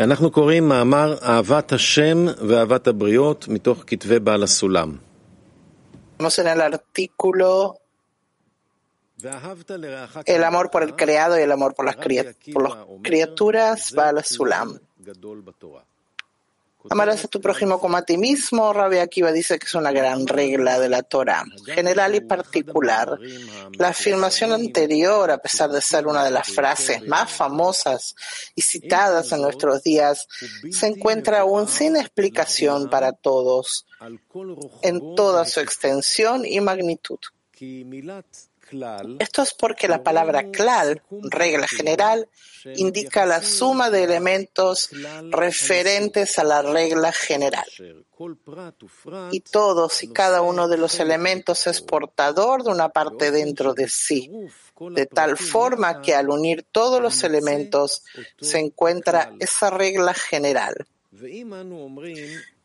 אנחנו קוראים מאמר אהבת השם ואהבת הבריות מתוך כתבי בעל הסולם. El amor por el creado y el amor por las criaturas va al Sulam. Amarás a tu prójimo como a ti mismo. Rabbi Akiva dice que es una gran regla de la Torah, general y particular. La afirmación anterior, a pesar de ser una de las frases más famosas y citadas en nuestros días, se encuentra aún sin explicación para todos, en toda su extensión y magnitud. Esto es porque la palabra klal, regla general, indica la suma de elementos referentes a la regla general. Y todos y cada uno de los elementos es portador de una parte dentro de sí, de tal forma que al unir todos los elementos se encuentra esa regla general.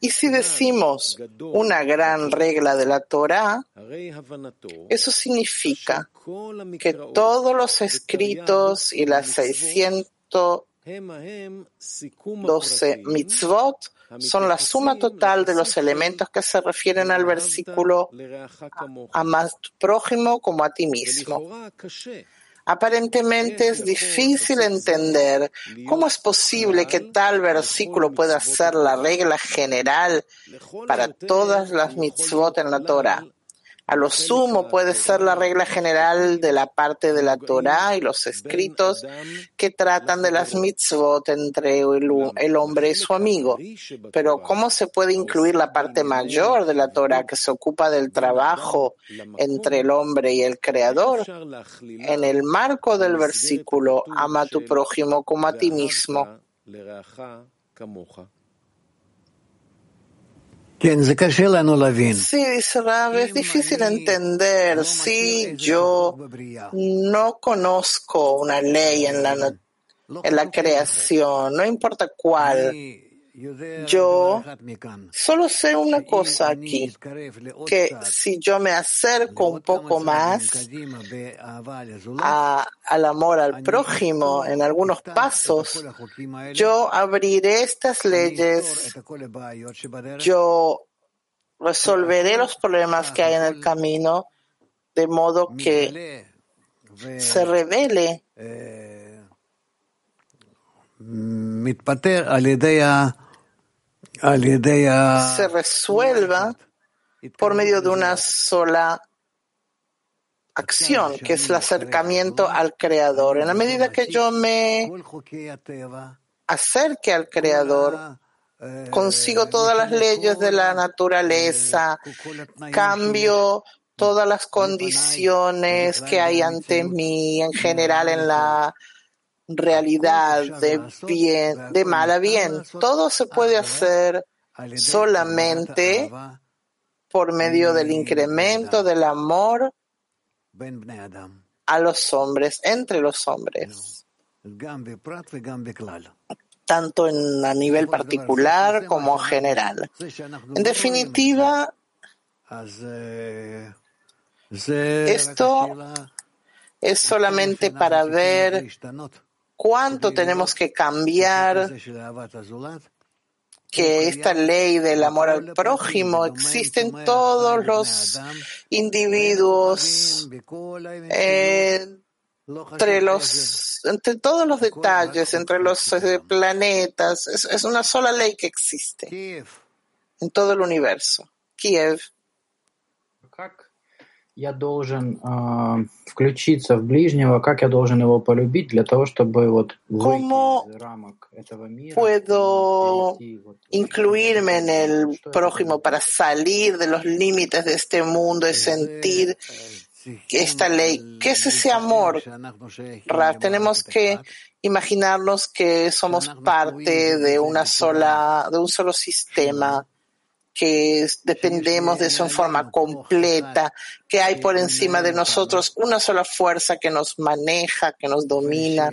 Y si decimos una gran regla de la Torah, eso significa que todos los escritos y las 612 mitzvot son la suma total de los elementos que se refieren al versículo a más prójimo como a ti mismo. Aparentemente es difícil entender cómo es posible que tal versículo pueda ser la regla general para todas las mitzvot en la Torah. A lo sumo puede ser la regla general de la parte de la Torah y los escritos que tratan de las mitzvot entre el, hombre y su amigo. Pero ¿cómo se puede incluir la parte mayor de la Torah que se ocupa del trabajo entre el hombre y el Creador en el marco del versículo ama a tu prójimo como a ti mismo? Sí, Rab, es difícil entender si yo no conozco una ley en la, en la creación, no importa cuál. Yo Solo sé una cosa aquí, que si yo me acerco un poco más a- al amor al prójimo en algunos pasos, yo abriré estas leyes, yo resolveré los problemas que hay en el camino, de modo que se revele se resuelva por medio de una sola acción, que es el acercamiento al Creador. En la medida que yo me acerque al Creador, consigo todas las leyes de la naturaleza, cambio todas las condiciones que hay ante mí en general en la realidad de bien, de mal a bien. Todo se puede hacer solamente por medio del incremento del amor a los hombres, entre los hombres. Tanto en, a nivel particular como general. En definitiva, esto es solamente para ver cuánto tenemos que cambiar que esta ley del amor al prójimo existe en todos los individuos, eh, entre, los, entre todos los detalles, entre los eh, planetas. Es, es, una sola ley que existe en todo el universo. Kiev. ¿Cómo puedo incluirme en el prójimo para salir de los límites de este mundo y sentir esta ley? ¿Qué es ese amor? Tenemos que imaginarnos que somos parte de una sola, de un solo sistema que dependemos de eso en forma completa, que hay por encima de nosotros una sola fuerza que nos maneja, que nos domina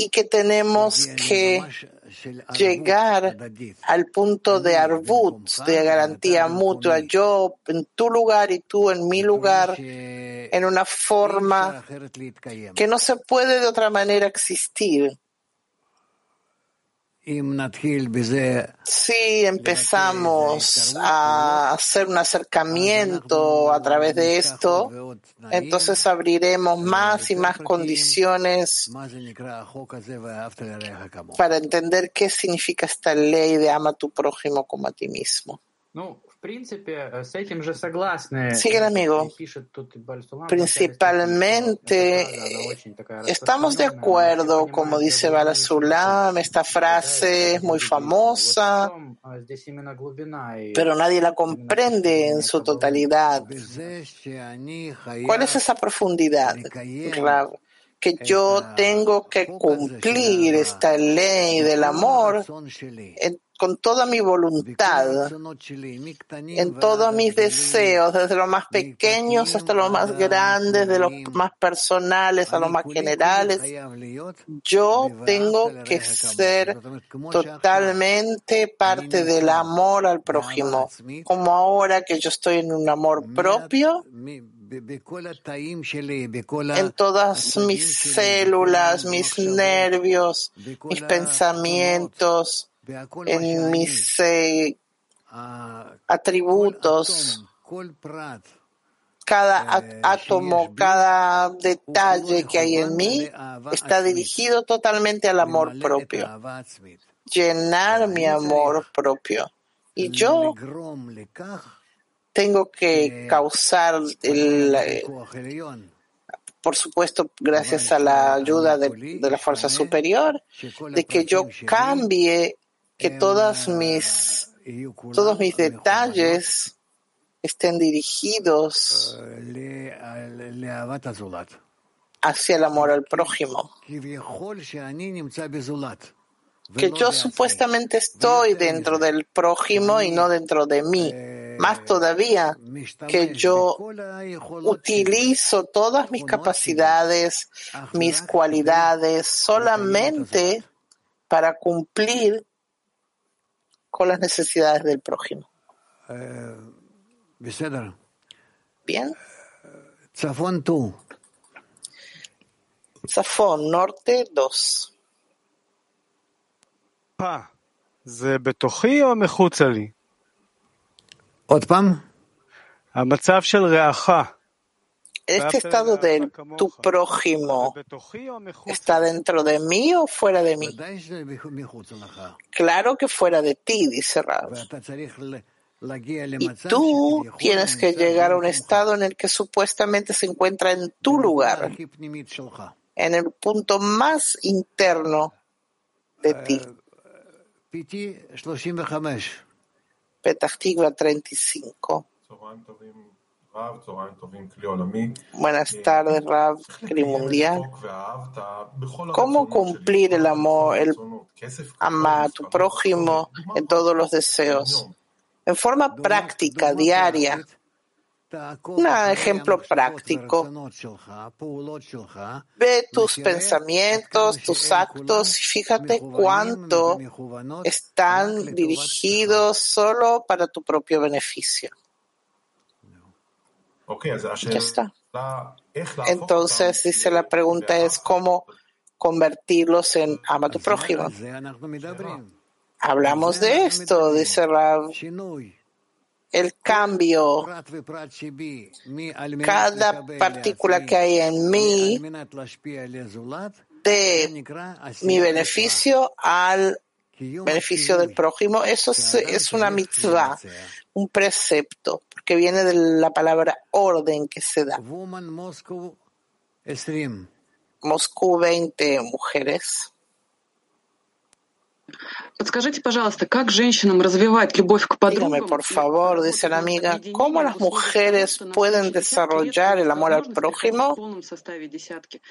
y que tenemos que llegar al punto de arbut, de garantía mutua, yo en tu lugar y tú en mi lugar, en una forma que no se puede de otra manera existir. Si empezamos a hacer un acercamiento a través de esto, entonces abriremos más y más condiciones para entender qué significa esta ley de ama a tu prójimo como a ti mismo. Sigue el amigo. Principalmente estamos de acuerdo, como dice Balasulam, esta frase es muy famosa, pero nadie la comprende en su totalidad. ¿Cuál es esa profundidad, Rab? que yo tengo que cumplir esta ley del amor con toda mi voluntad, en todos mis deseos, desde los más pequeños hasta los más grandes, de los más personales a los más generales. Yo tengo que ser totalmente parte del amor al prójimo, como ahora que yo estoy en un amor propio, en todas mis células, mis nervios, mis pensamientos, en mis eh, atributos, cada á- átomo, cada detalle que hay en mí está dirigido totalmente al amor propio, llenar mi amor propio. Y yo tengo que causar, el, eh, por supuesto, gracias a la ayuda de, de la fuerza superior, de que yo cambie, que todas mis, todos mis detalles estén dirigidos hacia el amor al prójimo. Que yo supuestamente estoy dentro del prójimo y no dentro de mí. Más todavía, que yo utilizo todas mis capacidades, mis cualidades solamente para cumplir con las necesidades del prójimo. Bien. צפון טו, Zafón, norte 2. פה, זה בתוכי או מחוצה לי? עוד פעם, המצב של רעך, este estado de tu prójimo está dentro de mí o fuera de mí? Claro que fuera de ti, dice Rab. Y tú tienes que llegar a un estado en el que supuestamente se encuentra en tu lugar, en el punto más interno de ti. Petah 35. Buenas tardes, Rab, Mundial. ¿Cómo cumplir el amor, el ama a tu prójimo en todos los deseos? En forma práctica, diaria. Un ejemplo práctico. Ve tus pensamientos, tus actos y fíjate cuánto están dirigidos solo para tu propio beneficio. Ya está. Entonces, dice la pregunta es cómo convertirlos en ama tu prójimo. Hablamos de esto, dice Rav. El cambio, cada partícula que hay en mí, de mi beneficio al beneficio del prójimo, eso es, es una mitzvah, un precepto, porque viene de la palabra orden que se da. Woman Moscow 20. Moscú 20 mujeres. Подскажите, пожалуйста, как женщинам развивать любовь к подругам? Dígame, por favor, dice la amiga, ¿cómo las mujeres pueden desarrollar el amor al prójimo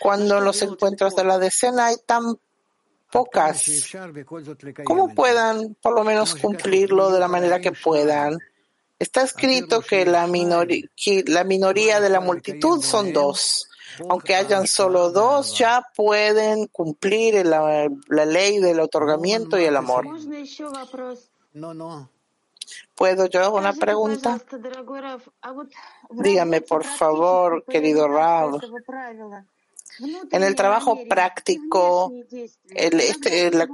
cuando en los encuentros de la decena hay tan pocas, como puedan por lo menos cumplirlo de la manera que puedan. Está escrito que la, minoría, que la minoría de la multitud son dos. Aunque hayan solo dos, ya pueden cumplir la, ley del otorgamiento y el amor. No, no. ¿Puedo yo una pregunta? Dígame, por favor, querido Rab. En el trabajo práctico, el, este, la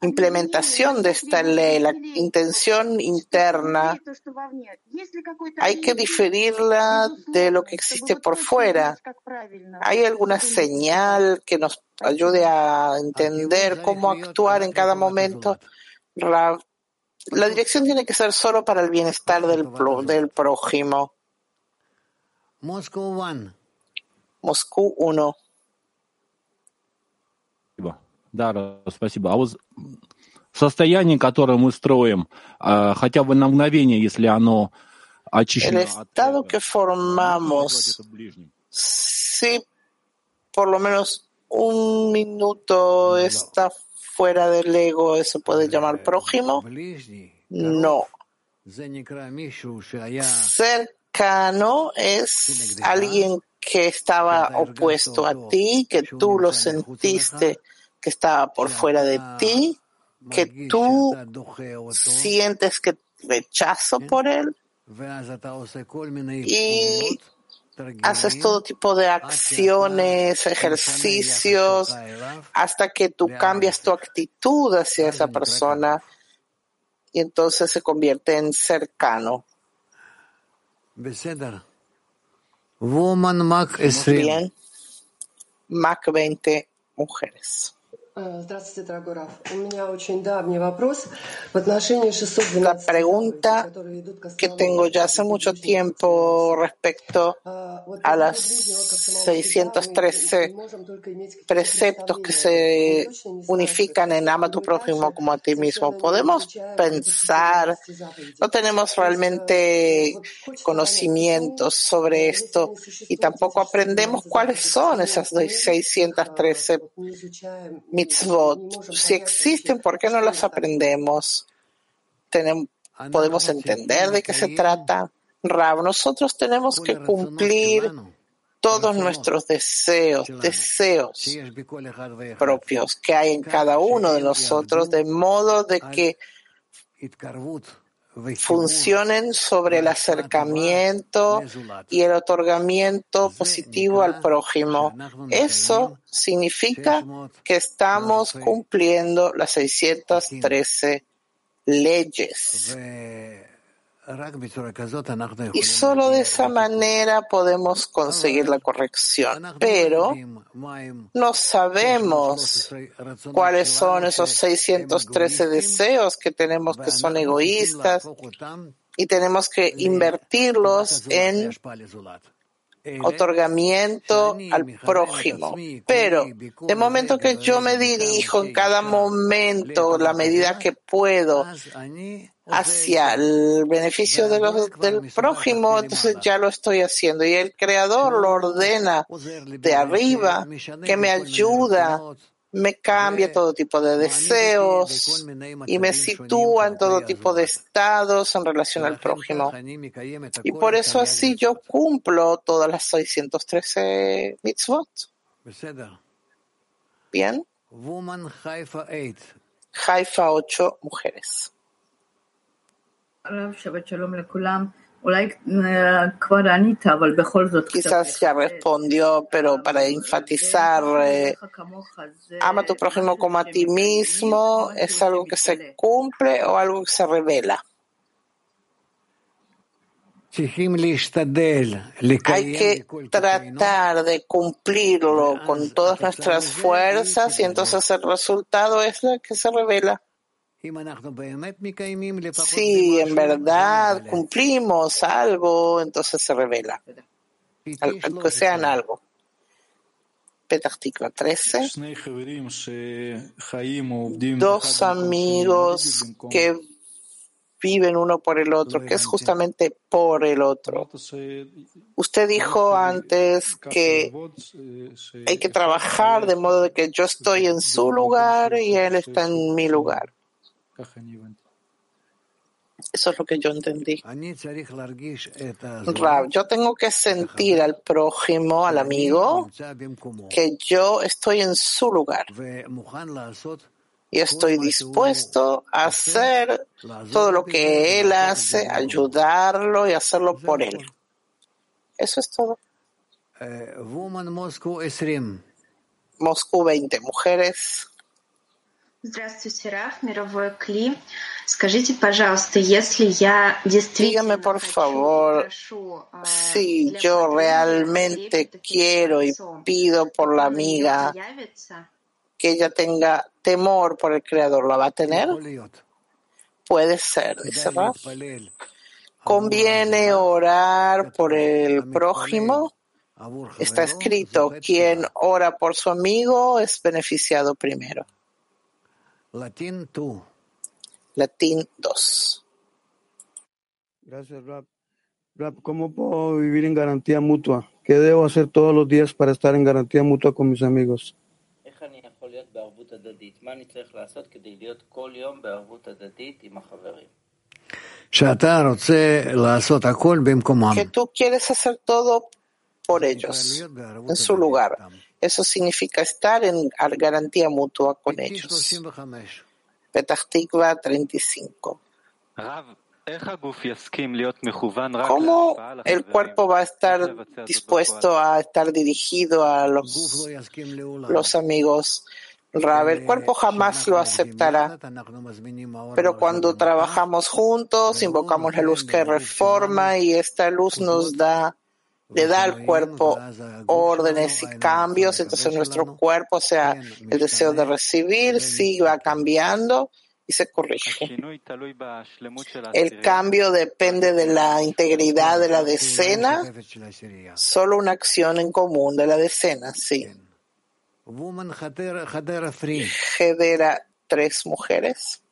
implementación de esta ley, la intención interna, hay que diferirla de lo que existe por fuera. ¿Hay alguna señal que nos ayude a entender cómo actuar en cada momento? La, dirección tiene que ser solo para el bienestar del, pro, del prójimo. Moscú 1. El estado que formamos, si por lo menos un minuto está fuera del ego, ¿eso puede llamar prójimo? No. Cercano es alguien que estaba opuesto a ti, que tú lo sentiste que está por fuera de ti, que tú sientes que rechazo por él y haces todo tipo de acciones, ejercicios, hasta que tú cambias tu actitud hacia esa persona y entonces se convierte en cercano. Woman 20 mujeres. А, Здравствуйте, дорогой Раф. У меня очень давний вопрос в отношении 612 La pregunta заповедей, которые ведут к que основному tengo ya hace заповеди mucho ближнего tiempo respecto А, вот a по las поводу ближнего, как самого себя, мы 613 можем только иметь какие-то preceptos que представления. se Мы точно не знаем, unifican en ama tu prójimo como a ti mismo. Podemos pensar, no tenemos realmente conocimientos sobre esto y tampoco aprendemos cuáles son esas 613 si existen, ¿por qué no las aprendemos? ¿Podemos entender de qué se trata? Rab, nosotros tenemos que cumplir todos nuestros deseos, deseos propios que hay en cada uno de nosotros, de modo de que funcionen sobre el acercamiento y el otorgamiento positivo al prójimo. Eso significa que estamos cumpliendo las 613 leyes. Y solo de esa manera podemos conseguir la corrección. Pero no sabemos cuáles son esos 613 deseos que tenemos que son egoístas y tenemos que invertirlos en otorgamiento al prójimo. Pero de momento que yo me dirijo en cada momento la medida que puedo hacia el beneficio de los, del prójimo, entonces ya lo estoy haciendo. Y el Creador lo ordena de arriba que me ayuda me cambia todo tipo de deseos y me sitúa en todo tipo de estados en relación al prójimo. Y por eso así yo cumplo todas las 613 mitzvot. Bien. Haifa 8, mujeres. Shabbat Shalom Quizás ya respondió, pero para enfatizar, eh, ama a tu prójimo como a ti mismo, ¿es algo que se cumple o algo que se revela? Hay que tratar de cumplirlo con todas nuestras fuerzas y entonces el resultado es lo que se revela. Si en verdad cumplimos algo, entonces se revela, aunque sean algo. Petacticla 13. Dos amigos que viven uno por el otro, que es justamente por el otro. Usted dijo antes que hay que trabajar de modo de que yo estoy en su lugar y él está en mi lugar. Eso es lo que yo entendí. Rab, yo tengo que sentir al prójimo, al amigo, que yo estoy en su lugar. Y estoy dispuesto a hacer todo lo que él hace, ayudarlo y hacerlo por él. Eso es todo. Moscú 20, mujeres. Dígame, por favor, si yo realmente quiero y pido por la amiga que ella tenga temor por el Creador, ¿la va a tener? Puede ser, dice Raf. Conviene orar por el prójimo. Está escrito, quien ora por su amigo es beneficiado primero. Latín tú. Latín 2. Gracias, Rap. Rap, ¿cómo puedo vivir en garantía mutua? ¿Qué debo hacer todos los días para estar en garantía mutua con mis amigos? Que tú quieres hacer todo por ellos, en su lugar. Eso significa estar en garantía mutua con ellos. Petahtikva 35. ¿Cómo el cuerpo va a estar dispuesto a estar dirigido a los, los amigos? Rab, el cuerpo jamás lo aceptará. Pero cuando trabajamos juntos, invocamos la luz que reforma y esta luz nos da le da al cuerpo órdenes y cambios, entonces nuestro cuerpo, o sea, el deseo de recibir, sí va cambiando y se corrige. El cambio depende de la integridad de la decena, solo una acción en común de la decena, sí. Hedera, tres mujeres.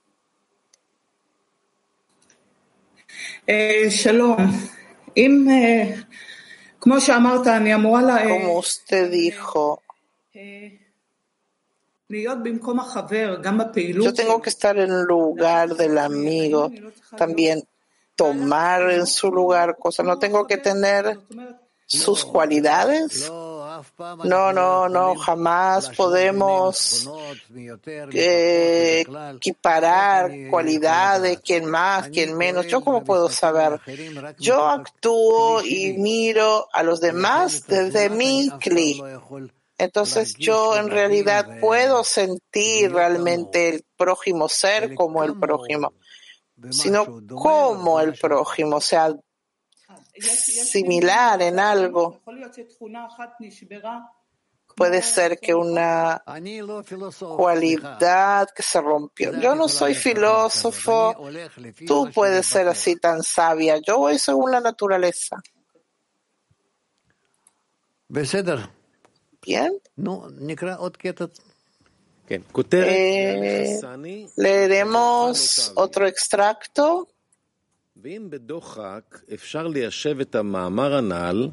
Eh, shalom. אם como usted dijo, yo tengo que estar en lugar del amigo, también tomar en su lugar cosas. No tengo que tener sus cualidades. No, no, no, jamás podemos eh, equiparar cualidades, quién más, quién menos. Yo cómo puedo saber. Yo actúo y miro a los demás desde mi cli. Entonces yo en realidad puedo sentir realmente el prójimo ser como el prójimo, sino como el prójimo, o sea, similar en algo. Puede ser que una cualidad que se rompió. Yo no soy filósofo, tú puedes ser así tan sabia. Yo voy según la naturaleza. Bien. Eh, leeremos otro extracto. ואם בדוחק אפשר ליישב את המאמר הנ"ל,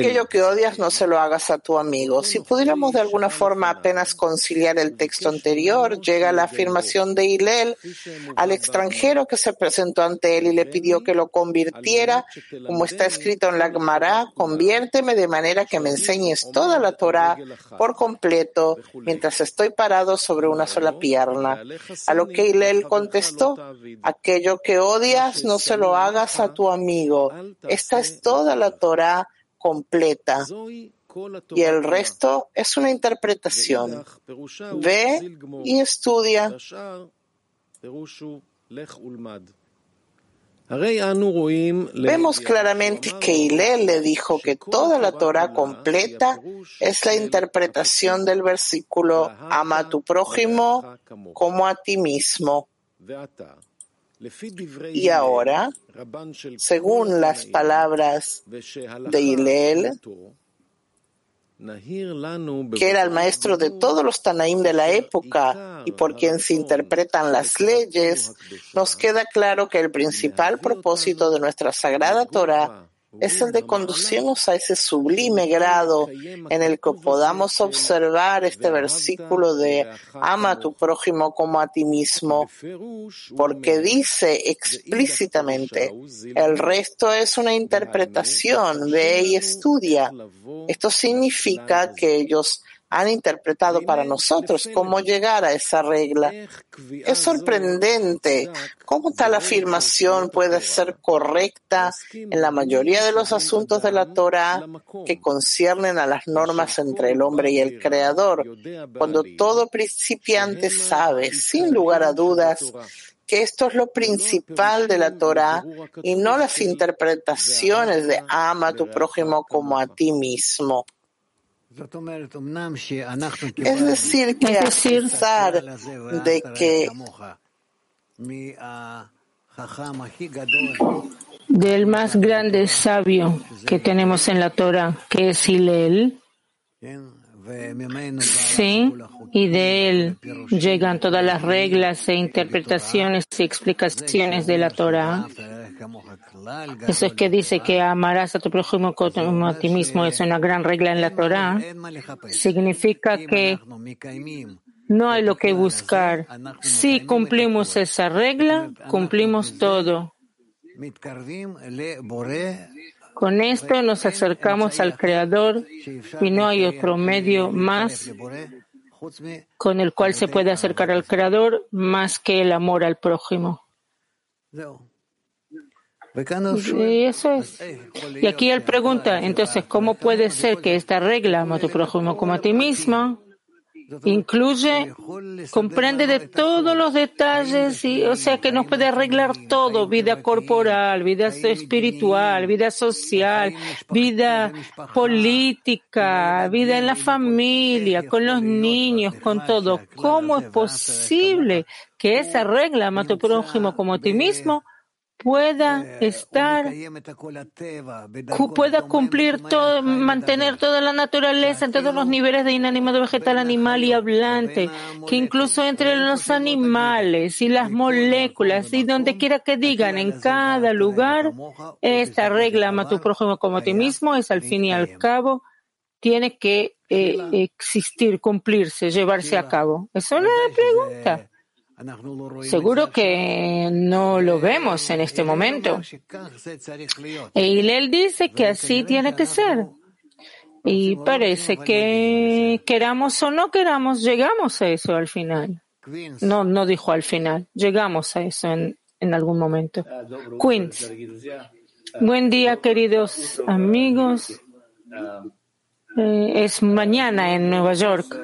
Aquello que odias no se lo hagas a tu amigo. Si pudiéramos de alguna forma apenas conciliar el texto anterior, llega la afirmación de Hillel al extranjero que se presentó ante él y le pidió que lo convirtiera, como está escrito en la Gemara, conviérteme de manera que me enseñes toda la Torah por completo mientras estoy parado sobre una sola pierna. A lo que Hillel contestó, aquello que odias no se lo hagas a tu amigo. Esta es toda la Torah completa y el resto es una interpretación. Ve y estudia. Vemos claramente que Hillel le dijo que toda la Torah completa es la interpretación del versículo Ama a tu prójimo como a ti mismo. Y ahora, según las palabras de Hillel, que era el maestro de todos los Tanaim de la época y por quien se interpretan las leyes, nos queda claro que el principal propósito de nuestra sagrada Torah es el de conducirnos a ese sublime grado en el que podamos observar este versículo de ama a tu prójimo como a ti mismo, porque dice explícitamente, el resto es una interpretación, ve y estudia. Esto significa que ellos han interpretado para nosotros cómo llegar a esa regla. Es sorprendente cómo tal afirmación puede ser correcta en la mayoría de los asuntos de la Torah que conciernen a las normas entre el hombre y el Creador, cuando todo principiante sabe, sin lugar a dudas, que esto es lo principal de la Torah y no las interpretaciones de ama a tu prójimo como a ti mismo. Es decir, que a pesar de que del más grande sabio que tenemos en la Torah, que es Hillel, Sí, y de él llegan todas las reglas e interpretaciones y explicaciones de la Torah. Eso es que dice que amarás a tu prójimo como a ti mismo. Es una gran regla en la Torah. Significa que no hay lo que buscar. Si cumplimos esa regla, cumplimos todo. Con esto nos acercamos al Creador y no hay otro medio más con el cual se puede acercar al Creador más que el amor al prójimo. Y eso es. Y aquí él pregunta, entonces, ¿cómo puede ser que esta regla, ama tu prójimo como a ti mismo, incluye, comprende de todos los detalles, y, o sea que nos puede arreglar todo, vida corporal, vida espiritual, vida social, vida política, vida en la familia, con los niños, con todo. ¿Cómo es posible que esa regla, ama tu prójimo como a ti mismo, pueda estar, pueda cumplir todo, mantener toda la naturaleza en todos los niveles de inanimado, vegetal, animal y hablante, que incluso entre los animales y las moléculas y donde quiera que digan, en cada lugar, esta regla, ama a tu prójimo como a ti mismo, es al fin y al cabo, tiene que eh, existir, cumplirse, llevarse a cabo. Es una pregunta. Seguro que no lo vemos en este momento. Y él dice que así tiene que ser. Y parece que queramos o no queramos, llegamos a eso al final. No, no dijo al final, llegamos a eso en, en algún momento. Queens. Buen día, queridos amigos. Eh, es mañana en Nueva York.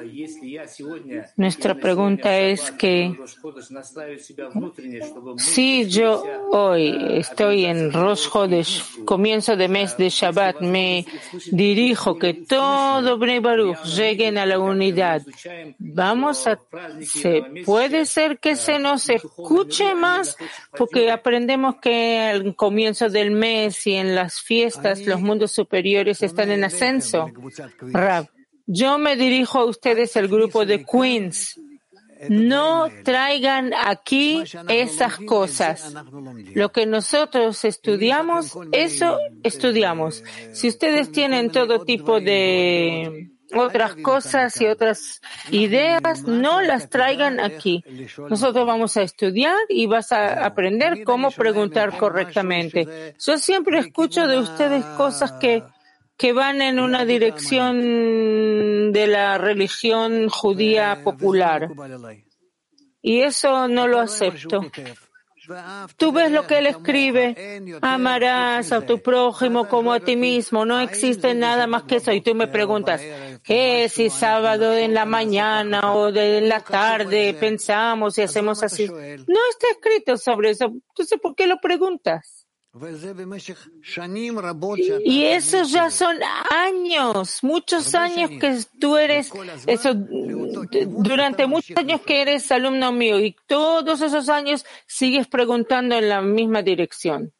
Nuestra pregunta es que si yo hoy estoy en Rosh Hodesh, comienzo de mes de Shabbat, me dirijo que todo Bnei Baruch lleguen a la unidad. Vamos a, se, puede ser que se nos escuche más porque aprendemos que al comienzo del mes y en las fiestas los mundos superiores están en ascenso. Rab, yo me dirijo a ustedes, el grupo de Queens. No traigan aquí esas cosas. Lo que nosotros estudiamos, eso estudiamos. Si ustedes tienen todo tipo de otras cosas y otras ideas, no las traigan aquí. Nosotros vamos a estudiar y vas a aprender cómo preguntar correctamente. Yo siempre escucho de ustedes cosas que que van en una dirección de la religión judía popular. Y eso no lo acepto. Tú ves lo que él escribe, amarás a tu prójimo como a ti mismo, no existe nada más que eso. Y tú me preguntas, ¿qué si sábado en la mañana o de en la tarde pensamos y hacemos así? No está escrito sobre eso. Entonces, ¿por qué lo preguntas? Y esos ya son años, muchos años que tú eres, eso, durante muchos años que eres alumno mío y todos esos años sigues preguntando en la misma dirección.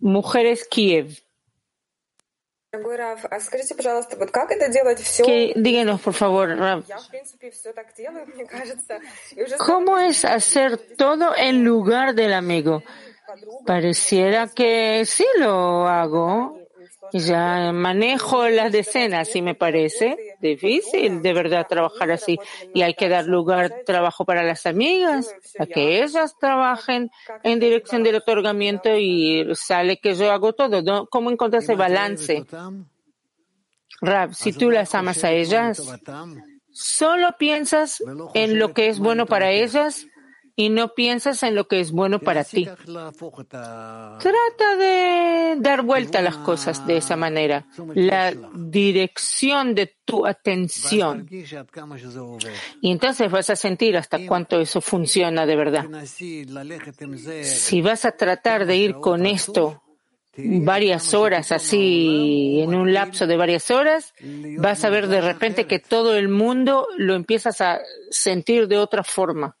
Mujeres Kiev. Que, díganos, por favor, Rav, ¿cómo es hacer todo en lugar del amigo? Pareciera que sí lo hago. Ya manejo las decenas y me parece difícil de verdad trabajar así. Y hay que dar lugar trabajo para las amigas, a que ellas trabajen en dirección del otorgamiento y sale que yo hago todo. ¿Cómo encontrar ese balance? Rab, si tú las amas a ellas, solo piensas en lo que es bueno para ellas y no piensas en lo que es bueno para ti. Trata de dar vuelta a las cosas de esa manera, la dirección de tu atención. Y entonces vas a sentir hasta cuánto eso funciona de verdad. Si vas a tratar de ir con esto varias horas así, en un lapso de varias horas, vas a ver de repente que todo el mundo lo empiezas a sentir de otra forma.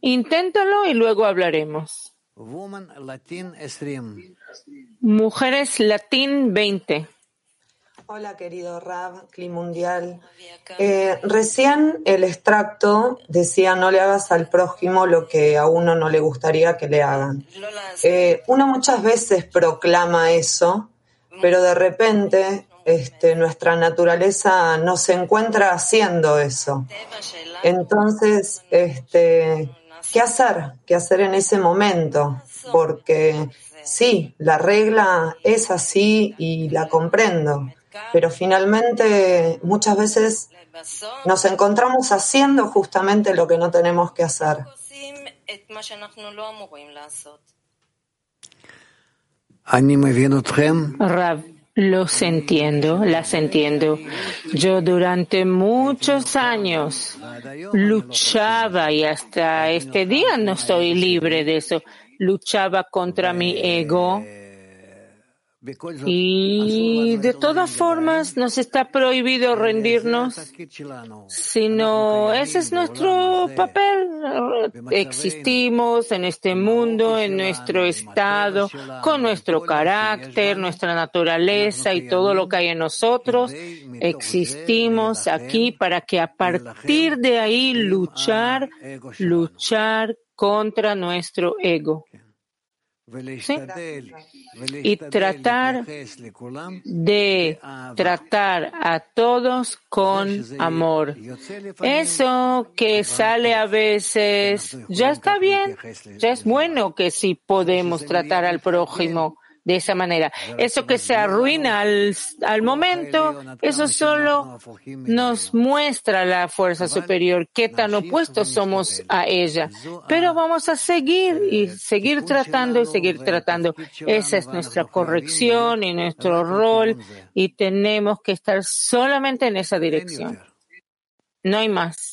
Inténtalo y luego hablaremos. Mujeres Latín 20. Hola, querido Rab, Cli Mundial. Eh, recién el extracto decía no le hagas al prójimo lo que a uno no le gustaría que le hagan. Eh, uno muchas veces proclama eso, pero de repente este, nuestra naturaleza no se encuentra haciendo eso. Entonces, este, ¿qué hacer? ¿Qué hacer en ese momento? Porque sí, la regla es así y la comprendo pero finalmente muchas veces nos encontramos haciendo justamente lo que no tenemos que hacer. Rab, los entiendo, las entiendo. Yo durante muchos años luchaba y hasta este día no estoy libre de eso. Luchaba contra mi ego y de todas formas nos está prohibido rendirnos, sino ese es nuestro papel. Existimos en este mundo, en nuestro estado, con nuestro carácter, nuestra naturaleza y todo lo que hay en nosotros. Existimos aquí para que a partir de ahí luchar, luchar contra nuestro ego. ¿Sí? y tratar de tratar a todos con amor. Eso que sale a veces ya está bien, ya es bueno que sí podemos tratar al prójimo de esa manera. Eso que se arruina al, al, momento, eso solo nos muestra la fuerza superior, qué tan opuestos somos a ella. Pero vamos a seguir y seguir tratando y seguir tratando. Esa es nuestra corrección y nuestro rol y tenemos que estar solamente en esa dirección. No hay más.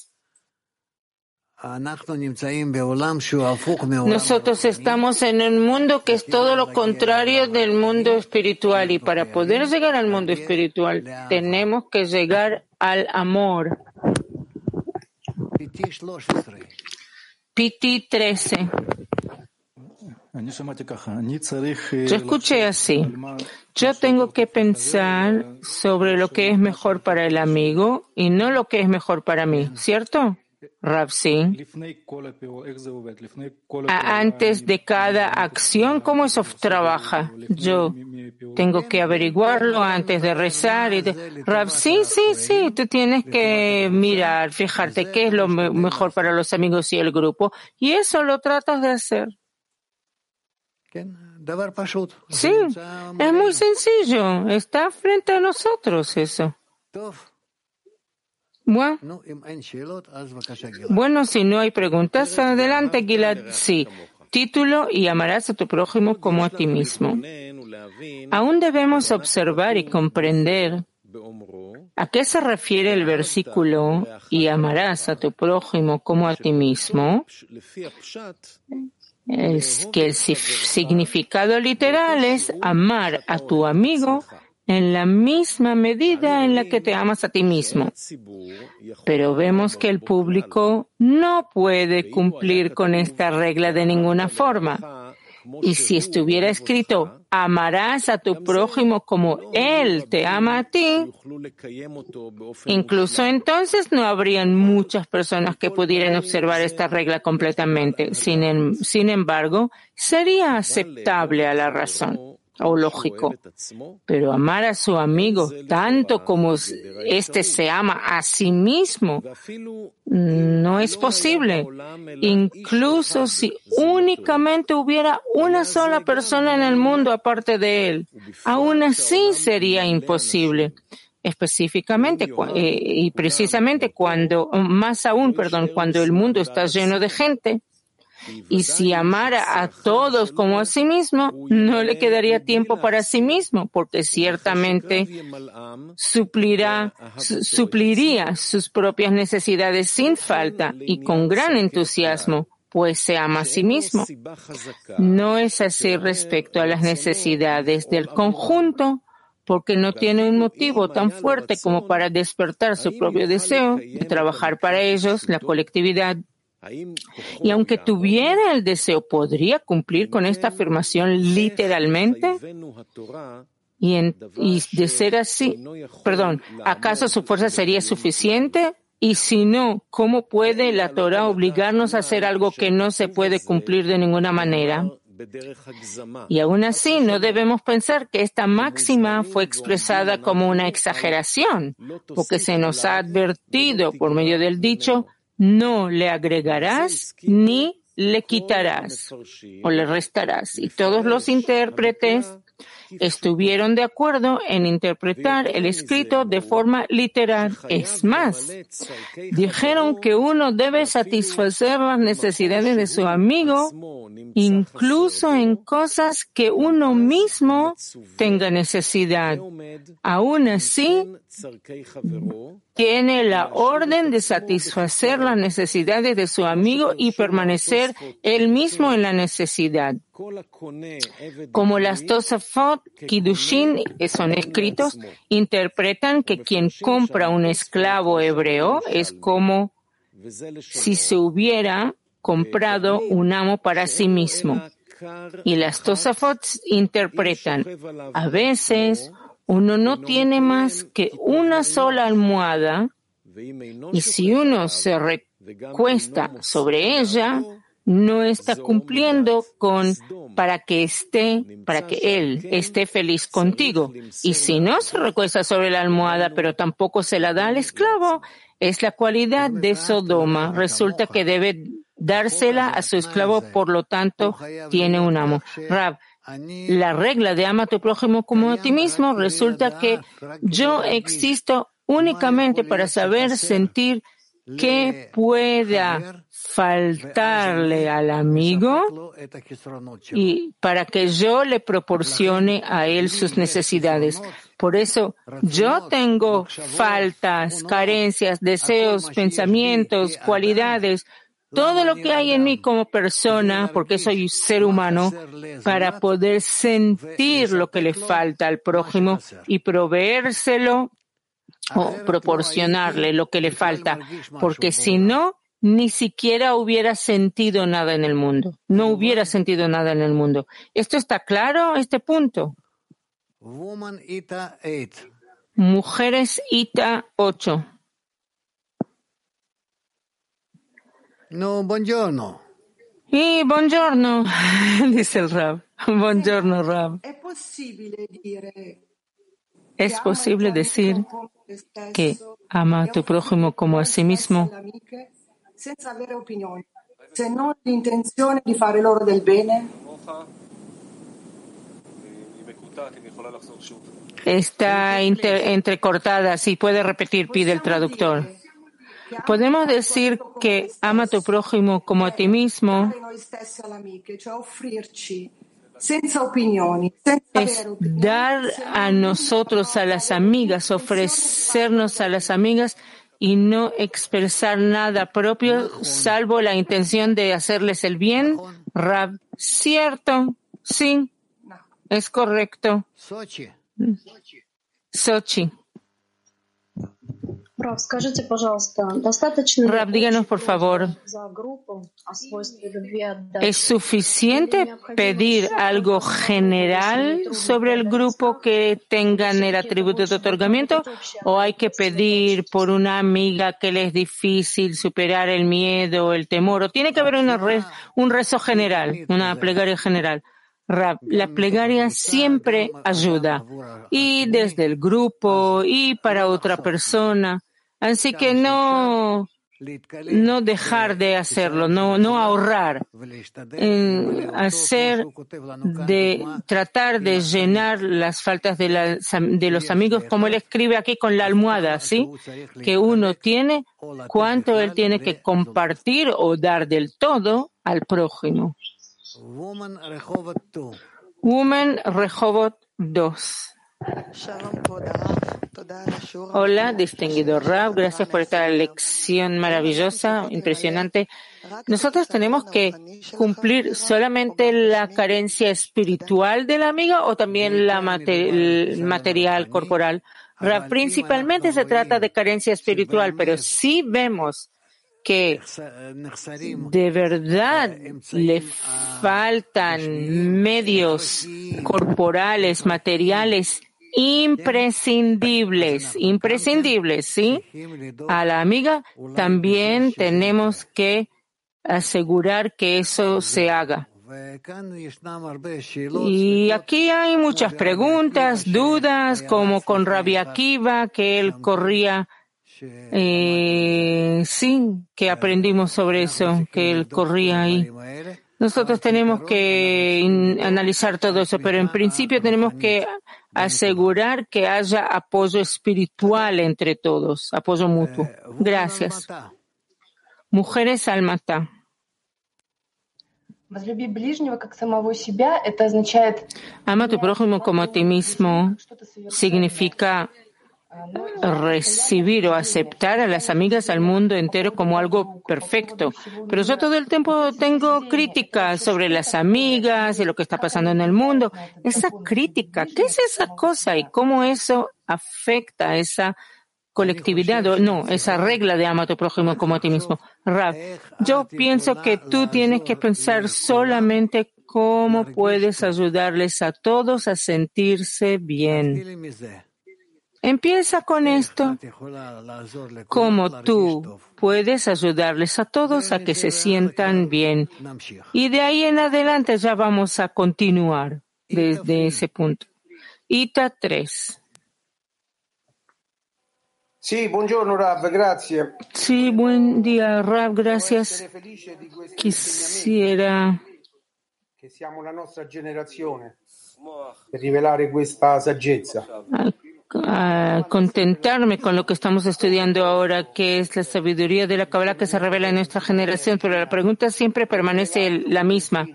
Nosotros estamos en un mundo que es todo lo contrario del mundo espiritual y para poder llegar al mundo espiritual tenemos que llegar al amor. Piti 13. Yo escuché así. Yo tengo que pensar sobre lo que es mejor para el amigo y no lo que es mejor para mí, ¿cierto? Ravsi, antes de cada acción, ¿cómo eso trabaja? Yo tengo que averiguarlo antes de rezar. Y sí, sí, sí, tú tienes que mirar, fijarte qué es lo mejor para los amigos y el grupo. Y eso lo tratas de hacer. Sí, es muy sencillo. Está frente a nosotros eso. Bueno, si no hay preguntas, adelante, Gilad. Sí. Título y amarás a tu prójimo como a ti mismo. Aún debemos observar y comprender a qué se refiere el versículo y amarás a tu prójimo como a ti mismo. Es que el significado literal es amar a tu amigo en la misma medida en la que te amas a ti mismo. Pero vemos que el público no puede cumplir con esta regla de ninguna forma. Y si estuviera escrito, amarás a tu prójimo como él te ama a ti, incluso entonces no habrían muchas personas que pudieran observar esta regla completamente. Sin, sin embargo, sería aceptable a la razón. O lógico. Pero amar a su amigo tanto como éste se ama a sí mismo no es posible. Incluso si únicamente hubiera una sola persona en el mundo aparte de él, aún así sería imposible específicamente eh, y precisamente cuando, más aún, perdón, cuando el mundo está lleno de gente, y si amara a todos como a sí mismo, no le quedaría tiempo para sí mismo, porque ciertamente supliría sus propias necesidades sin falta y con gran entusiasmo, pues se ama a sí mismo. No es así respecto a las necesidades del conjunto, porque no tiene un motivo tan fuerte como para despertar su propio deseo de trabajar para ellos, la colectividad. Y aunque tuviera el deseo, ¿podría cumplir con esta afirmación literalmente? Y, y de ser así, perdón, ¿acaso su fuerza sería suficiente? Y si no, ¿cómo puede la Torah obligarnos a hacer algo que no se puede cumplir de ninguna manera? Y aún así, no debemos pensar que esta máxima fue expresada como una exageración, porque se nos ha advertido por medio del dicho, no le agregarás ni le quitarás o le restarás. Y todos los intérpretes estuvieron de acuerdo en interpretar el escrito de forma literal. Es más, dijeron que uno debe satisfacer las necesidades de su amigo, incluso en cosas que uno mismo tenga necesidad. Aún así, tiene la orden de satisfacer las necesidades de su amigo y permanecer él mismo en la necesidad. Como las Tosafot Kiddushin son escritos, interpretan que quien compra un esclavo hebreo es como si se hubiera comprado un amo para sí mismo. Y las Tosafot interpretan, a veces uno no tiene más que una sola almohada y si uno se recuesta sobre ella, no está cumpliendo con para que esté, para que él esté feliz contigo. Y si no se recuesta sobre la almohada, pero tampoco se la da al esclavo, es la cualidad de Sodoma. Resulta que debe dársela a su esclavo, por lo tanto, tiene un amo. Rab, la regla de ama a tu prójimo como a ti mismo resulta que yo existo únicamente para saber sentir que pueda faltarle al amigo y para que yo le proporcione a él sus necesidades. Por eso yo tengo faltas, carencias, deseos, pensamientos, cualidades, todo lo que hay en mí como persona, porque soy ser humano, para poder sentir lo que le falta al prójimo y proveérselo o proporcionarle lo que le falta, porque si no, ni siquiera hubiera sentido nada en el mundo. No hubiera sentido nada en el mundo. ¿Esto está claro, este punto? Mujeres ITA 8. No, buongiorno. Y buongiorno, dice el Rab. Buongiorno, Rab. Es posible decir que ama a tu prójimo como a sí mismo senza avere opinioni, se non l'intenzione di fare loro del bene? Está entrecortada. Si puede repetir, pide el traductor. Podemos decir que ama a tu prójimo como a ti mismo es dar a nosotros, a las amigas, ofrecernos a las amigas y no expresar nada propio salvo la intención de hacerles el bien. Rab, cierto, sí, es correcto. Sochi. Rab, díganos por favor, ¿es suficiente pedir algo general sobre el grupo que tengan el atributo de otorgamiento o hay que pedir por una amiga que le es difícil superar el miedo el temor o tiene que haber una un rezo general, una plegaria general? Rab, la plegaria siempre ayuda, y desde el grupo y para otra persona. Así que no, no dejar de hacerlo, no, no ahorrar, en hacer de tratar de llenar las faltas de, la- de los amigos, como él escribe aquí con la almohada, ¿sí? Que uno tiene, cuánto él tiene que compartir o dar del todo al prójimo. Woman Rehovot 2. Woman Rehovot 2. Hola, distinguido Rab, gracias por esta lección maravillosa, impresionante. Nosotros tenemos que cumplir solamente la carencia espiritual de la amiga o también la material corporal. Rab, principalmente se trata de carencia espiritual, pero si vemos que de verdad le faltan medios corporales, materiales imprescindibles, imprescindibles, ¿sí? A la amiga también tenemos que asegurar que eso se haga. Y aquí hay muchas preguntas, dudas, como con Rabbi Akiva, que él corría, eh, sí que aprendimos sobre eso, que él corría ahí. Nosotros tenemos que analizar todo eso, pero en principio tenemos que asegurar que haya apoyo espiritual entre todos, apoyo mutuo. Gracias. Mujeres al mata. Ama tu prójimo como a ti mismo significa recibir o aceptar a las amigas al mundo entero como algo perfecto. Pero yo todo el tiempo tengo críticas sobre las amigas y lo que está pasando en el mundo. Esa crítica, ¿qué es esa cosa y cómo eso afecta a esa colectividad o no, esa regla de ama a tu prójimo como a ti mismo? Rab, yo pienso que tú tienes que pensar solamente cómo puedes ayudarles a todos a sentirse bien. Empieza con esto. Como tú puedes ayudarles a todos a que se sientan bien. Y de ahí en adelante ya vamos a continuar desde ese punto. Ita 3. Sì, buongiorno Rav, grazie. Sí, buen día, Rab, gracias. Quisiera Che siamo la nostra generazione per rivelare questa saggezza. Contentarme con lo que estamos estudiando ahora, que es la sabiduría de la Kabbalah que se revela en nuestra generación, pero la pregunta siempre permanece la misma.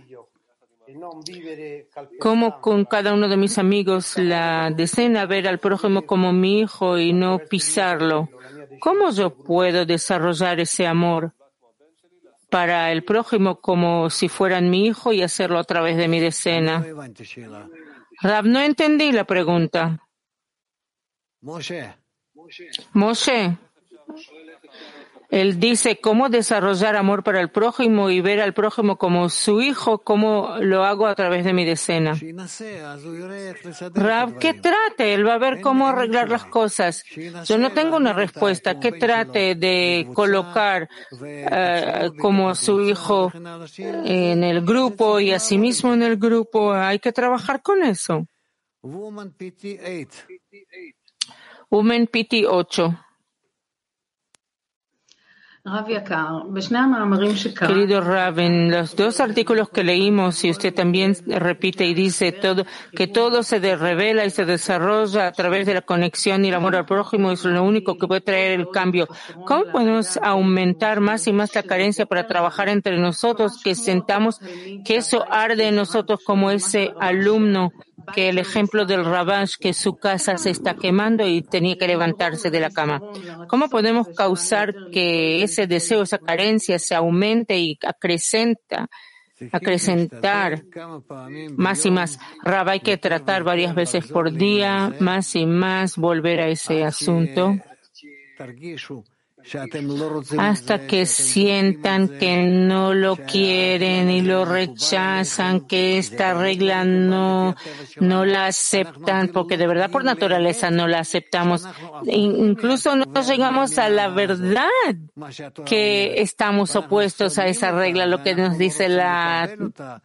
¿Cómo con cada uno de mis amigos la decena ver al prójimo como mi hijo y no pisarlo? ¿Cómo yo puedo desarrollar ese amor para el prójimo como si fueran mi hijo y hacerlo a través de mi decena? Rab, no entendí la pregunta. Moshe. Moshe, él dice cómo desarrollar amor para el prójimo y ver al prójimo como su hijo, cómo lo hago a través de mi decena. Rab, que trate, él va a ver cómo arreglar las cosas. Yo no tengo una respuesta. Que trate de colocar eh, como su hijo en el grupo y asimismo en el grupo. Hay que trabajar con eso. Women Pity 8. Querido Rav, en los dos artículos que leímos, y usted también repite y dice todo, que todo se revela y se desarrolla a través de la conexión y el amor al prójimo, es lo único que puede traer el cambio. ¿Cómo podemos aumentar más y más la carencia para trabajar entre nosotros, que sentamos que eso arde en nosotros como ese alumno? Que el ejemplo del Rabash, que su casa se está quemando y tenía que levantarse de la cama. ¿Cómo podemos causar que ese deseo, esa carencia se aumente y acrecenta, acrecentar más y más? Rab, hay que tratar varias veces por día, más y más, volver a ese asunto hasta que sientan que no lo quieren y lo rechazan, que esta regla no, no la aceptan, porque de verdad por naturaleza no la aceptamos. E incluso no llegamos a la verdad que estamos opuestos a esa regla, lo que nos dice la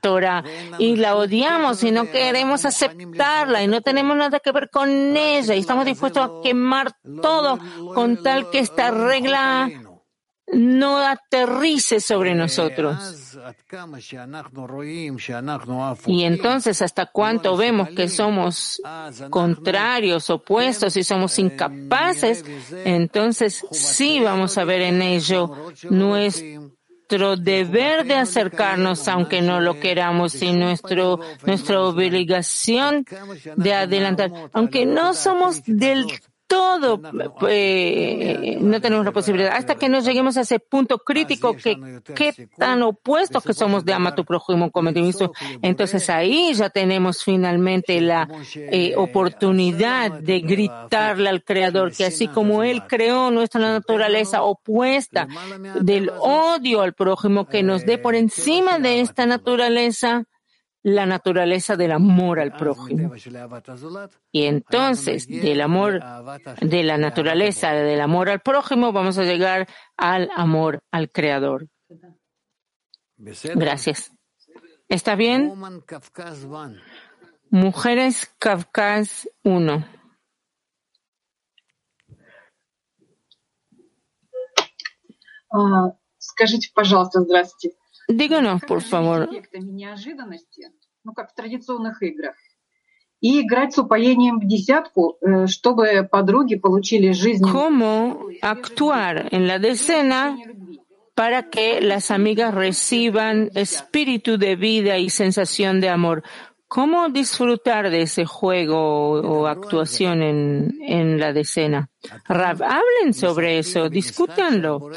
Torah, y la odiamos y no queremos aceptarla y no tenemos nada que ver con ella y estamos dispuestos a quemar todo con tal que esta regla no aterrice sobre nosotros. Y entonces, ¿hasta cuánto vemos que somos contrarios, opuestos y somos incapaces? Entonces, sí vamos a ver en ello nuestro deber de acercarnos, aunque no lo queramos, y nuestro, nuestra obligación de adelantar. Aunque no somos del todo eh, no tenemos la posibilidad. hasta que no lleguemos a ese punto crítico que qué tan opuestos que somos de ama tu prójimo como te entonces ahí ya tenemos finalmente la eh, oportunidad de gritarle al creador que así como él creó nuestra naturaleza opuesta del odio al prójimo que nos dé por encima de esta naturaleza la naturaleza del amor al prójimo. Y entonces, del amor, de la naturaleza del amor al prójimo, vamos a llegar al amor al Creador. Gracias. ¿Está bien? Mujeres Kafkaz 1. Díganos, por favor. Ну, как в традиционных играх. И играть с упоением в десятку, чтобы подруги получили жизнь. ¿Cómo actuar en la decena para que las amigas reciban espíritu de vida y sensación de amor? ¿Cómo disfrutar de ese juego o actuación en, en la decena? Rab, hablen sobre eso, discútanlo.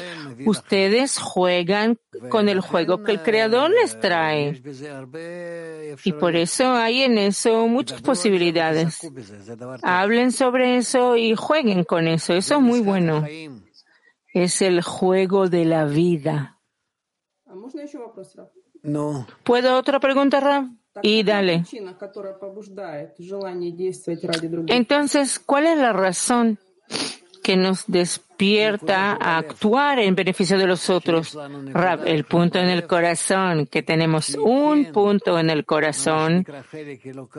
Ustedes juegan con el juego que el Creador les trae. Y por eso hay en eso muchas posibilidades. Hablen sobre eso y jueguen con eso. Eso es muy bueno. Es el juego de la vida. No. ¿Puedo otra pregunta, Rab? Y dale. Entonces, ¿cuál es la razón que nos despierta a actuar en beneficio de los otros? Rab, el punto en el corazón, que tenemos un punto en el corazón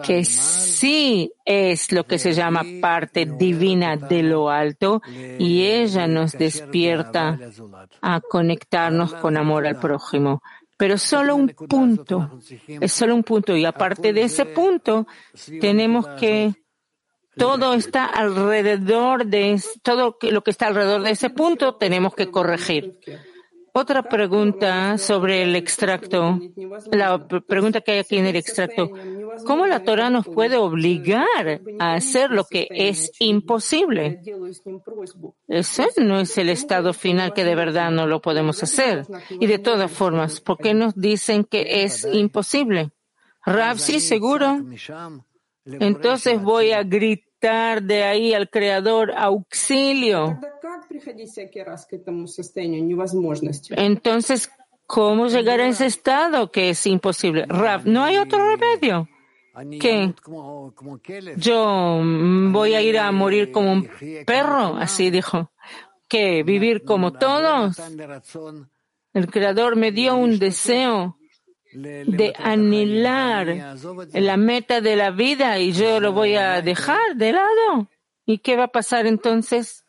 que sí es lo que se llama parte divina de lo alto y ella nos despierta a conectarnos con amor al prójimo pero solo un punto, es solo un punto. Y aparte de ese punto, tenemos que todo está alrededor de todo lo que está alrededor de ese punto tenemos que corregir. Otra pregunta sobre el extracto, la pregunta que hay aquí en el extracto. ¿Cómo la Torah nos puede obligar a hacer lo que es imposible? Ese no es el estado final que de verdad no lo podemos hacer. Y de todas formas, ¿por qué nos dicen que es imposible? Rav, sí, seguro. Entonces voy a gritar de ahí al Creador auxilio. Entonces, ¿cómo llegar a ese estado que es imposible? Rav, ¿no hay otro remedio? ¿Qué? Yo voy a ir a morir como un perro, así dijo. ¿Qué? ¿Vivir como todos? El Creador me dio un deseo de anhelar la meta de la vida y yo lo voy a dejar de lado. ¿Y qué va a pasar entonces?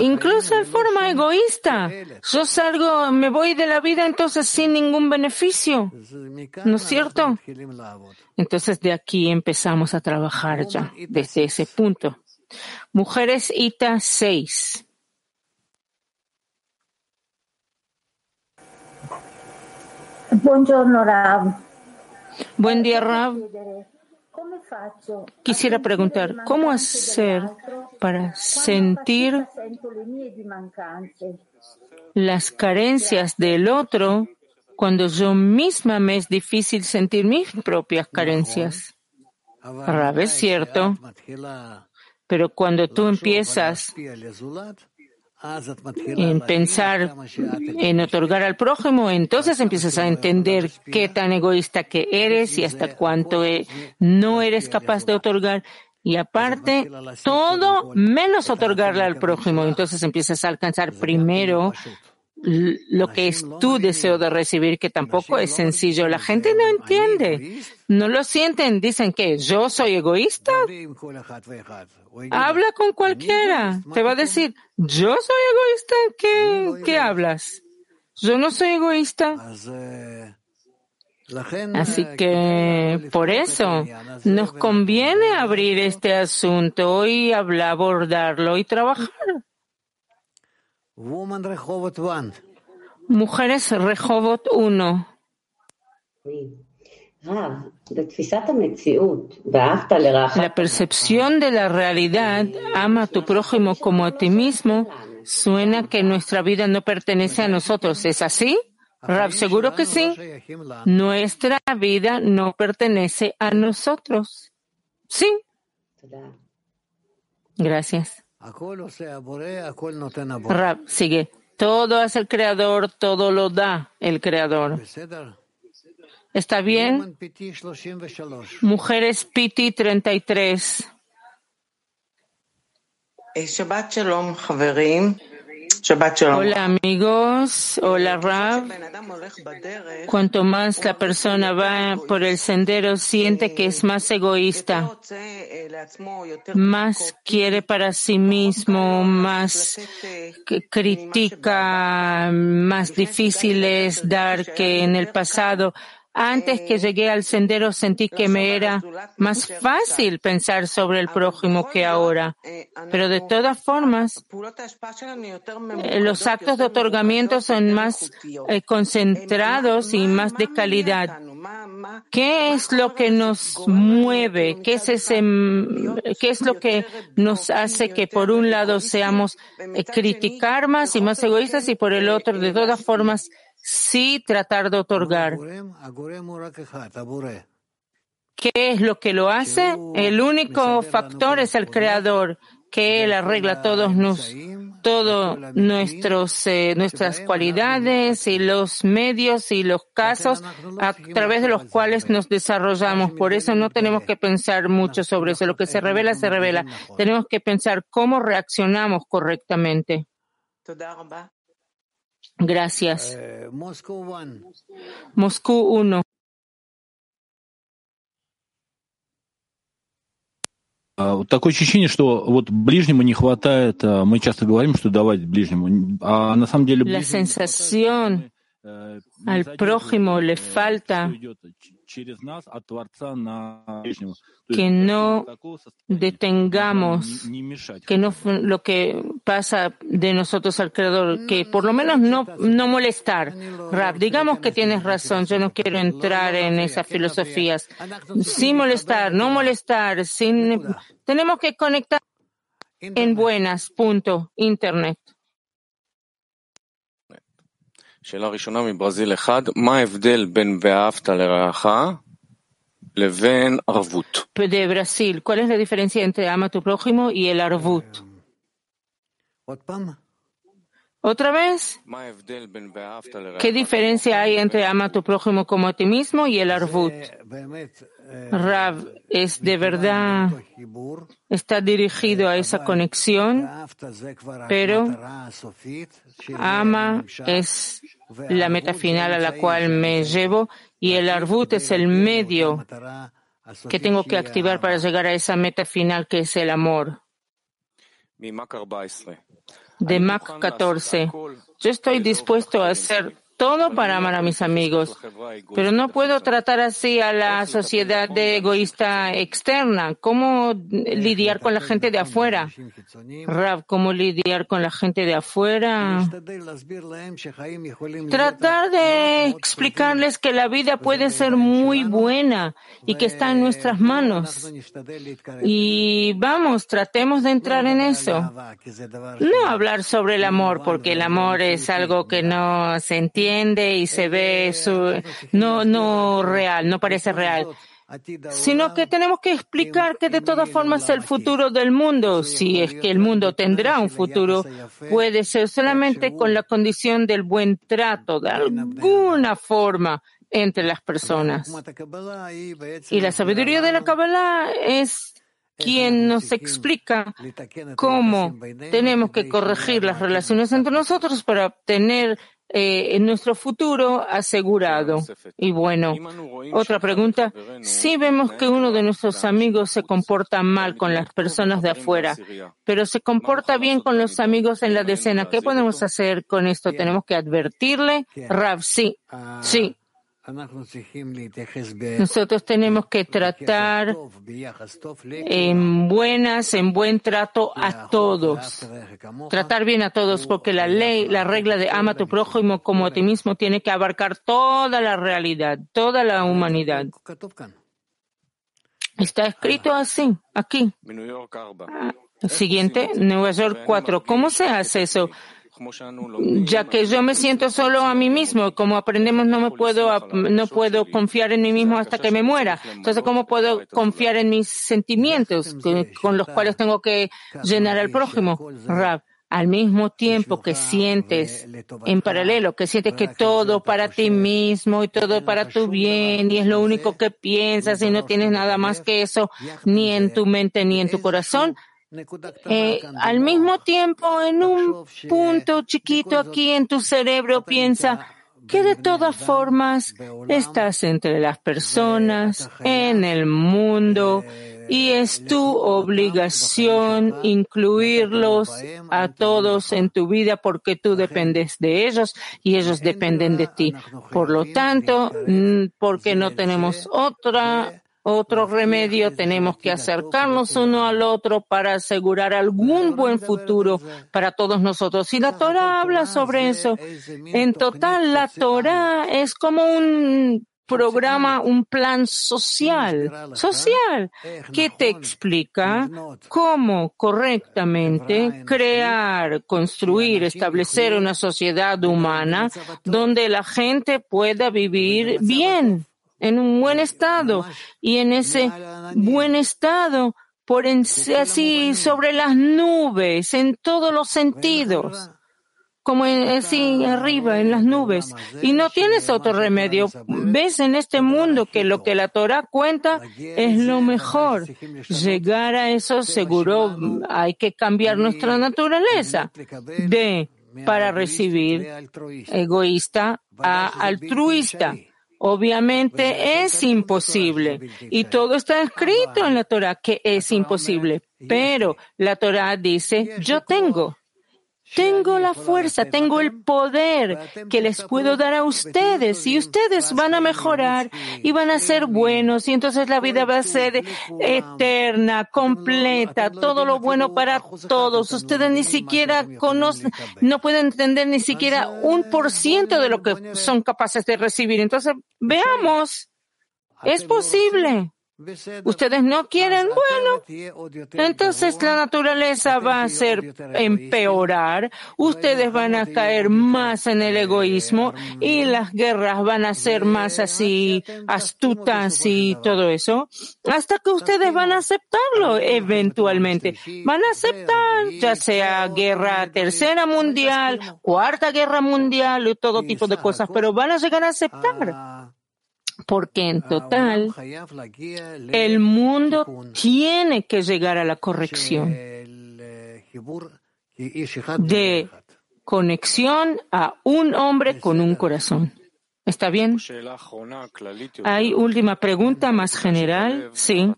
Incluso en forma egoísta. Yo salgo, me voy de la vida entonces sin ningún beneficio. ¿No es cierto? Entonces de aquí empezamos a trabajar ya, desde ese punto. Mujeres ITA 6. Buongiorno Rav. Buen día, Rav. Quisiera preguntar, ¿cómo hacer para sentir las carencias del otro cuando yo misma me es difícil sentir mis propias carencias? Rav, es cierto. Pero cuando tú empiezas en pensar en otorgar al prójimo, entonces empiezas a entender qué tan egoísta que eres y hasta cuánto eh, no eres capaz de otorgar. Y aparte, todo menos otorgarle al prójimo. Entonces empiezas a alcanzar primero lo que es tu deseo de recibir, que tampoco es sencillo. La gente no entiende, no lo sienten. Dicen que yo soy egoísta. Habla con cualquiera. Te va a decir, yo soy egoísta. ¿Qué, qué hablas? Yo no soy egoísta. Así que por eso nos conviene abrir este asunto y hablar, abordarlo y trabajar. Mujeres Rehovot 1. La percepción de la realidad, ama a tu prójimo como a ti mismo, suena que nuestra vida no pertenece a nosotros. ¿Es así? Rab, seguro que sí. Nuestra vida no pertenece a nosotros. Sí. Gracias. Rab, sigue. Todo hace el creador, todo lo da el creador. ¿Está bien? Mujeres Piti 33. Shabbat Shalom, Hola amigos, hola Rav. Cuanto más la persona va por el sendero, siente que es más egoísta, más quiere para sí mismo, más critica, más difícil es dar que en el pasado. Antes que llegué al sendero sentí que me era más fácil pensar sobre el prójimo que ahora. Pero de todas formas, eh, los actos de otorgamiento son más eh, concentrados y más de calidad. ¿Qué es lo que nos mueve? ¿Qué es, ese, qué es lo que nos hace que por un lado seamos eh, criticar más y más egoístas y por el otro, de todas formas, sí tratar de otorgar. ¿Qué es lo que lo hace? El único factor es el creador, que él arregla todos nos, todo nuestros, eh, nuestras cualidades y los medios y los casos a través de los cuales nos desarrollamos. Por eso no tenemos que pensar mucho sobre eso. Lo que se revela, se revela. Tenemos que pensar cómo reaccionamos correctamente. Gracias. Moscú 1. Такое ощущение, что вот ближнему не хватает, мы часто говорим, что давать ближнему, а на самом деле... La sensación al prójimo le falta que no detengamos que no lo que pasa de nosotros al creador, que por lo menos no, no molestar. Rab, digamos que tienes razón, yo no quiero entrar en esas filosofías. Sin molestar, no molestar, sin, tenemos que conectar en buenas, punto, internet. שאלה ראשונה מברזיל אחד, מה ההבדל בין ואהבת לרעך לבין ערבות? De Brasil, ¿cuál es la diferencia entre ama a tu prójimo y el arvut? ¿Otra vez? ¿Qué diferencia hay entre ama a tu prójimo como a ti mismo y el arvut? Rav es de verdad, está dirigido a esa conexión, pero ama es la meta final a la cual me llevo y el arvut es el medio que tengo que activar para llegar a esa meta final que es el amor de Mac 14. Yo estoy dispuesto a hacer todo para amar a mis amigos, pero no puedo tratar así a la sociedad de egoísta externa. ¿Cómo lidiar con la gente de afuera? Rav, ¿cómo lidiar con la gente de afuera? Tratar de explicarles que la vida puede ser muy buena y que está en nuestras manos. Y vamos, tratemos de entrar en eso. No hablar sobre el amor, porque el amor es algo que no se entiende y se ve no, no real, no parece real. sino que tenemos que explicar que de todas formas el futuro del mundo, si es que el mundo tendrá un futuro, puede ser solamente con la condición del buen trato, de alguna forma entre las personas. Y la sabiduría de la Kabbalah es quien nos explica cómo tenemos que corregir las relaciones entre nosotros para obtener eh, nuestro futuro asegurado. Y bueno, otra pregunta. Si vemos que uno de nuestros amigos se comporta mal con las personas de afuera, pero se comporta bien con los amigos en la decena, ¿qué podemos hacer con esto? ¿Tenemos que advertirle? Rav, sí, sí. Nosotros tenemos que tratar en buenas, en buen trato a todos. Tratar bien a todos, porque la ley, la regla de ama a tu prójimo como a ti mismo tiene que abarcar toda la realidad, toda la humanidad. Está escrito así, aquí. Siguiente, Nueva York 4. ¿Cómo se hace eso? Ya que yo me siento solo a mí mismo, como aprendemos no me puedo no puedo confiar en mí mismo hasta que me muera. Entonces, ¿cómo puedo confiar en mis sentimientos con los cuales tengo que llenar al prójimo? Rab, al mismo tiempo que sientes en paralelo, que sientes que todo para ti mismo y todo para tu bien y es lo único que piensas y no tienes nada más que eso ni en tu mente ni en tu corazón, eh, al mismo tiempo, en un punto chiquito aquí en tu cerebro, piensa que de todas formas estás entre las personas, en el mundo, y es tu obligación incluirlos a todos en tu vida porque tú dependes de ellos y ellos dependen de ti. Por lo tanto, porque no tenemos otra otro remedio, tenemos que acercarnos uno al otro para asegurar algún buen futuro para todos nosotros. Y la Torah habla sobre eso. En total, la Torah es como un programa, un plan social, social, que te explica cómo correctamente crear, construir, establecer una sociedad humana donde la gente pueda vivir bien en un buen estado y en ese buen estado por así sobre las nubes en todos los sentidos como así arriba en las nubes. Y no tienes otro remedio. Ves en este mundo que lo que la Torah cuenta es lo mejor. Llegar a eso seguro hay que cambiar nuestra naturaleza de para recibir egoísta a altruista Obviamente es imposible. Y todo está escrito en la Torah que es imposible. Pero la Torah dice, yo tengo. Tengo la fuerza, tengo el poder que les puedo dar a ustedes y ustedes van a mejorar y van a ser buenos y entonces la vida va a ser eterna, completa, todo lo bueno para todos. Ustedes ni siquiera conocen, no pueden entender ni siquiera un por ciento de lo que son capaces de recibir. Entonces, veamos, es posible. Ustedes no quieren, bueno, entonces la naturaleza va a ser empeorar, ustedes van a caer más en el egoísmo y las guerras van a ser más así astutas y todo eso, hasta que ustedes van a aceptarlo eventualmente. Van a aceptar, ya sea guerra tercera mundial, cuarta guerra mundial y todo tipo de cosas, pero van a llegar a aceptar porque en total el mundo tiene que llegar a la corrección. De conexión a un hombre con un corazón. ¿Está bien? Hay última pregunta más general. Sí.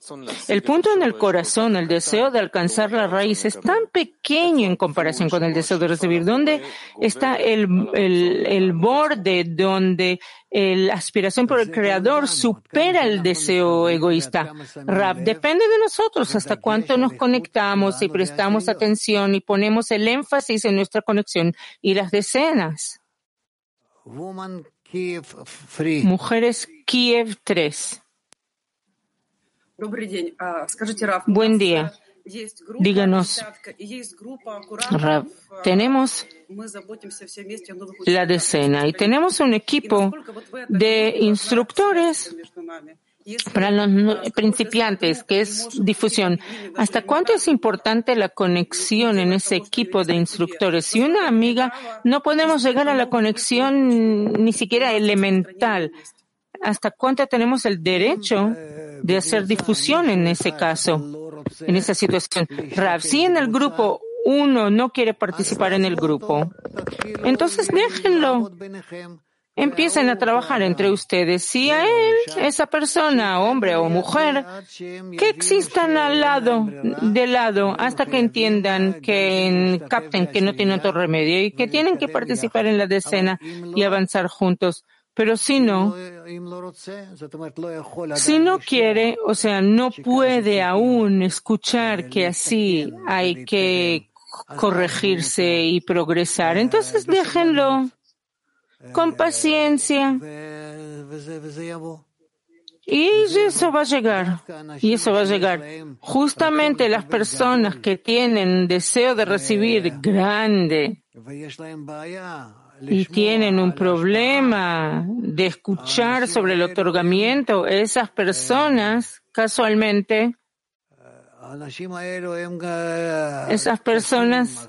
El punto en el corazón, el deseo de alcanzar la raíz es tan pequeño en comparación con el deseo de recibir. ¿Dónde está el, borde donde la aspiración por el creador supera el deseo egoísta? Rap, depende de nosotros hasta cuánto nos conectamos y prestamos atención y ponemos el énfasis en nuestra conexión y las decenas. Mujeres Kiev 3. Buen día. Díganos, tenemos la decena y tenemos un equipo de instructores para los principiantes, que es difusión, ¿hasta cuánto es importante la conexión en ese equipo de instructores? Si una amiga no podemos llegar a la conexión ni siquiera elemental, ¿hasta cuánto tenemos el derecho de hacer difusión en ese caso, en esa situación? Rav, si en el grupo uno no quiere participar en el grupo, entonces déjenlo. Empiecen a trabajar entre ustedes. Si a él, esa persona, hombre o mujer, que existan al lado, de lado, hasta que entiendan, que capten que no tienen otro remedio y que tienen que participar en la decena y avanzar juntos. Pero si no, si no quiere, o sea, no puede aún escuchar que así hay que corregirse y progresar, entonces déjenlo con paciencia. Y eso va a llegar. Y eso va a llegar. Justamente las personas que tienen deseo de recibir grande y tienen un problema de escuchar sobre el otorgamiento, esas personas casualmente esas personas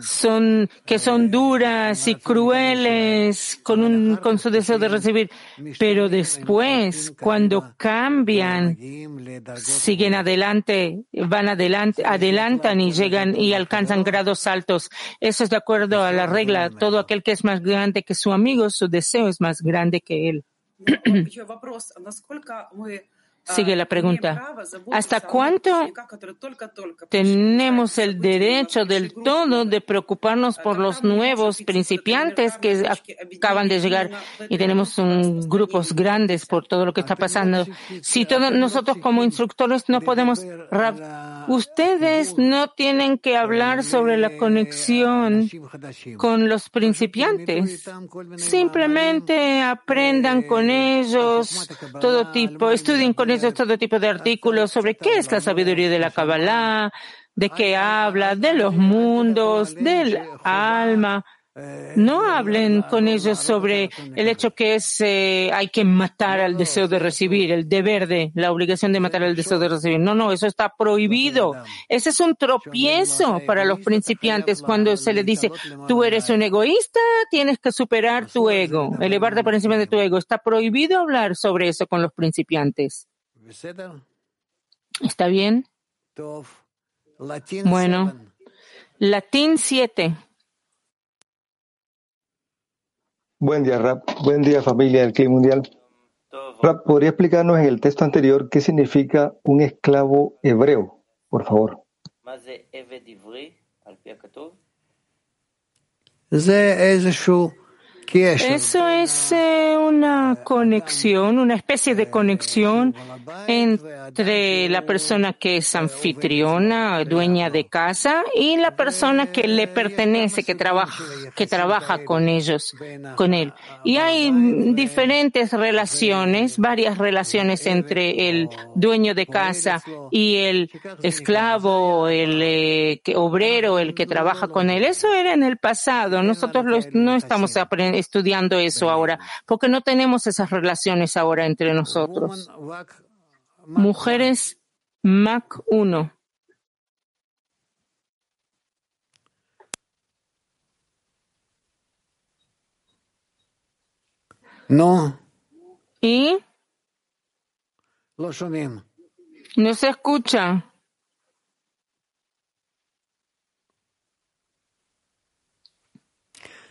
son que son duras y crueles con un con su deseo de recibir, pero después cuando cambian siguen adelante, van adelante, adelantan y llegan y alcanzan grados altos. Eso es de acuerdo a la regla. Todo aquel que es más grande que su amigo, su deseo es más grande que él. Sigue la pregunta. ¿Hasta cuánto tenemos el derecho del todo de preocuparnos por los nuevos principiantes que acaban de llegar y tenemos un, grupos grandes por todo lo que está pasando? Si todos nosotros como instructores no podemos, ustedes no tienen que hablar sobre la conexión con los principiantes. Simplemente aprendan con ellos todo tipo, estudien con ellos todo tipo de artículos sobre qué es la sabiduría de la Kabbalah, de qué habla, de los mundos, del alma. No hablen con ellos sobre el hecho que eh, hay que matar al deseo de recibir, el deber de, la obligación de matar al deseo de recibir. No, no, eso está prohibido. Ese es un tropiezo para los principiantes cuando se les dice, tú eres un egoísta, tienes que superar tu ego, elevarte por encima de tu ego. Está prohibido hablar sobre eso con los principiantes. ¿Está bien? Bueno, latín 7. Buen día, Rap. Buen día, familia del Clima Mundial. Rap, ¿podría explicarnos en el texto anterior qué significa un esclavo hebreo, por favor? Eso es eh, una conexión, una especie de conexión entre la persona que es anfitriona, dueña de casa, y la persona que le pertenece, que trabaja, que trabaja con ellos, con él. Y hay diferentes relaciones, varias relaciones entre el dueño de casa y el esclavo, el eh, obrero, el que trabaja con él. Eso era en el pasado. Nosotros no estamos aprendiendo estudiando eso ahora, porque no tenemos esas relaciones ahora entre nosotros. Mujeres MAC 1. No. ¿Y? No se escucha.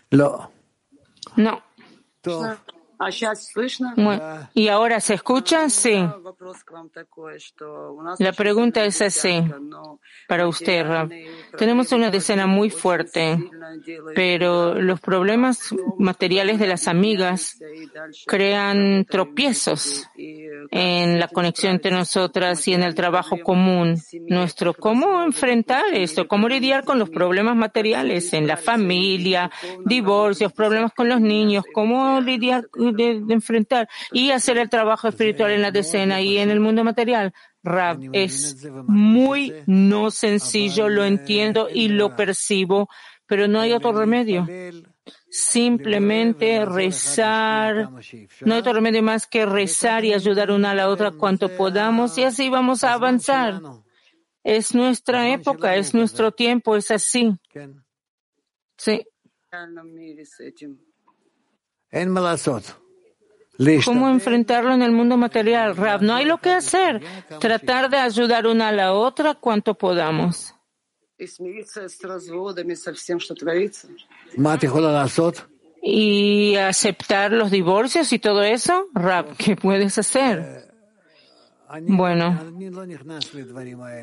Lo. Non. Tov. ¿Y ahora se escucha? Sí. La pregunta es así para usted, Tenemos una decena muy fuerte, pero los problemas materiales de las amigas crean tropiezos en la conexión entre nosotras y en el trabajo común nuestro. ¿Cómo enfrentar esto? ¿Cómo lidiar con los problemas materiales en la familia, divorcios, problemas con los niños? ¿Cómo lidiar de, de enfrentar y hacer el trabajo espiritual en la decena y en el mundo material? Rab, es muy no sencillo, lo entiendo y lo percibo, pero no hay otro remedio. Simplemente rezar. No hay otro remedio más que rezar y ayudar una a la otra cuanto podamos y así vamos a avanzar. Es nuestra época, es nuestro tiempo, es así. Sí. ¿Cómo enfrentarlo en el mundo material? Rab, no hay lo que hacer. Tratar de ayudar una a la otra cuanto podamos. ¿Y aceptar los divorcios y todo eso? Rab, ¿qué puedes hacer? Bueno,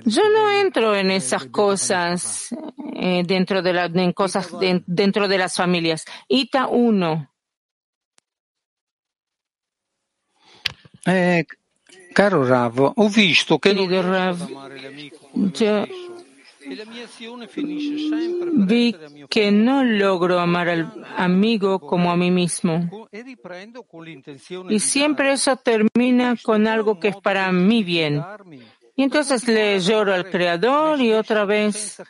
yo no entro en esas cosas eh, dentro de la, en cosas de, dentro de las familias. Ita 1. Eh, caro Rav, ho visto che Querido Rav, yo vi que no logro amar al amigo como a mí mismo. Y siempre eso termina con algo que es para mi bien. Y entonces le lloro al Creador y otra vez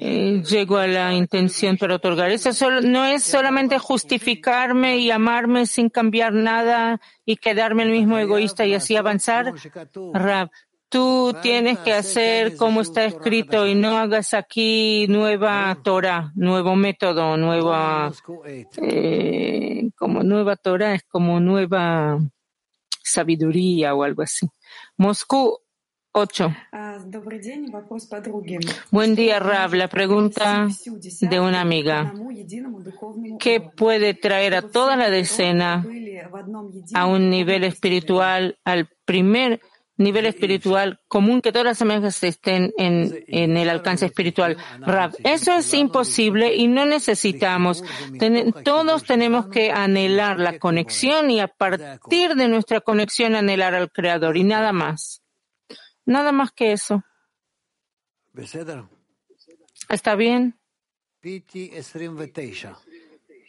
eh, llego a la intención para otorgar. Eso solo, no es solamente justificarme y amarme sin cambiar nada y quedarme el mismo egoísta y así avanzar. Rab, tú tienes que hacer como está escrito y no hagas aquí nueva Torah, nuevo método, nueva, eh, como nueva Torah es como nueva sabiduría o algo así. Moscú 8. Buen día, Rav. La pregunta de una amiga. ¿Qué puede traer a toda la decena a un nivel espiritual, al primer nivel espiritual común, que todas las amigas estén en, en el alcance espiritual? Rav, eso es imposible y no necesitamos. Ten, todos tenemos que anhelar la conexión y a partir de nuestra conexión anhelar al Creador y nada más. Nada más que eso. ¿Está bien?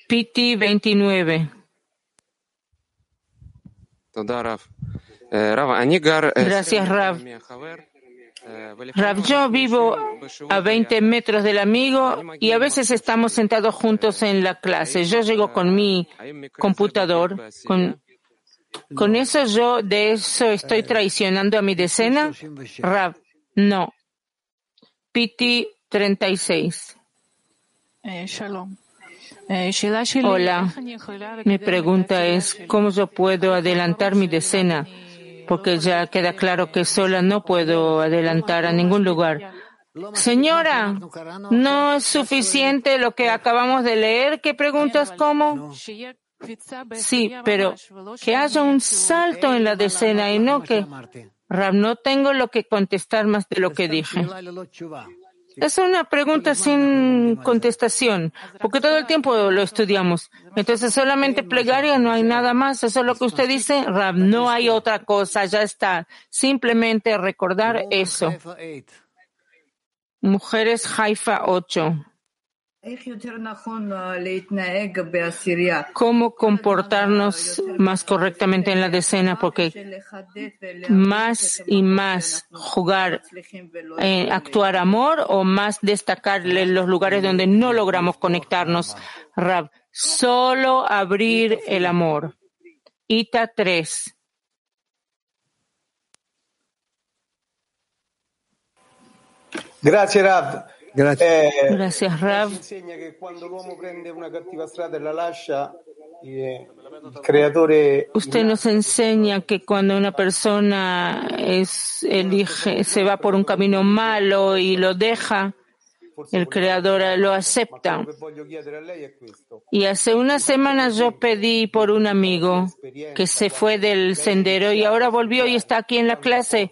PT 29. Gracias, Rav. Rav, yo vivo a 20 metros del amigo y a veces estamos sentados juntos en la clase. Yo llego con mi computador, con ¿Con eso yo de eso estoy traicionando a mi decena? Rab, no. Piti 36. Hola. Mi pregunta es, ¿cómo yo puedo adelantar mi decena? Porque ya queda claro que sola no puedo adelantar a ningún lugar. Señora, ¿no es suficiente lo que acabamos de leer? ¿Qué preguntas cómo? Sí, pero que haya un salto en la decena y no que, Rab, no tengo lo que contestar más de lo que dije. Es una pregunta sin contestación, porque todo el tiempo lo estudiamos. Entonces, solamente plegaria, no hay nada más. Eso es lo que usted dice, Rab, no hay otra cosa, ya está. Simplemente recordar eso. Mujeres Haifa 8. ¿Cómo comportarnos más correctamente en la decena? Porque más y más jugar, eh, actuar amor o más destacar los lugares donde no logramos conectarnos. Rab, solo abrir el amor. Ita 3. Grazie Rab. Grazie. Eh, Gracias, Rav. Insegna che quando l'uomo prende una cattiva strada e la lascia, il creatore. Usted nos enseña que cuando una persona es, elige, se va por un camino malo y lo deja, el creador lo acepta. Y hace unas semanas yo pedí por un amigo que se fue del sendero y ahora volvió y está aquí en la clase.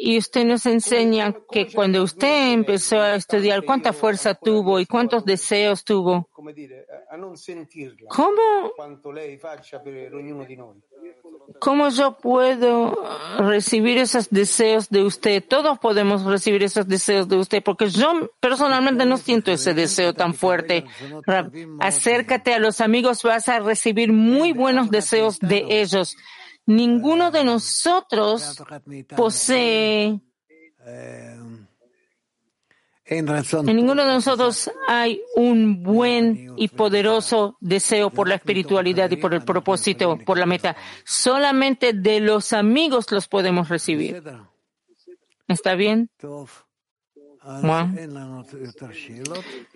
Y usted nos enseña que cuando usted empezó a estudiar, cuánta fuerza tuvo y cuántos deseos tuvo. ¿Cómo? ¿Cómo yo puedo recibir esos deseos de usted? Todos podemos recibir esos deseos de usted, porque yo personalmente no siento ese deseo tan fuerte. Acércate a los amigos, vas a recibir muy buenos deseos de ellos. Ninguno de nosotros posee En ninguno de nosotros hay un buen y poderoso deseo por la espiritualidad y por el propósito, por la meta. Solamente de los amigos los podemos recibir. ¿Está bien?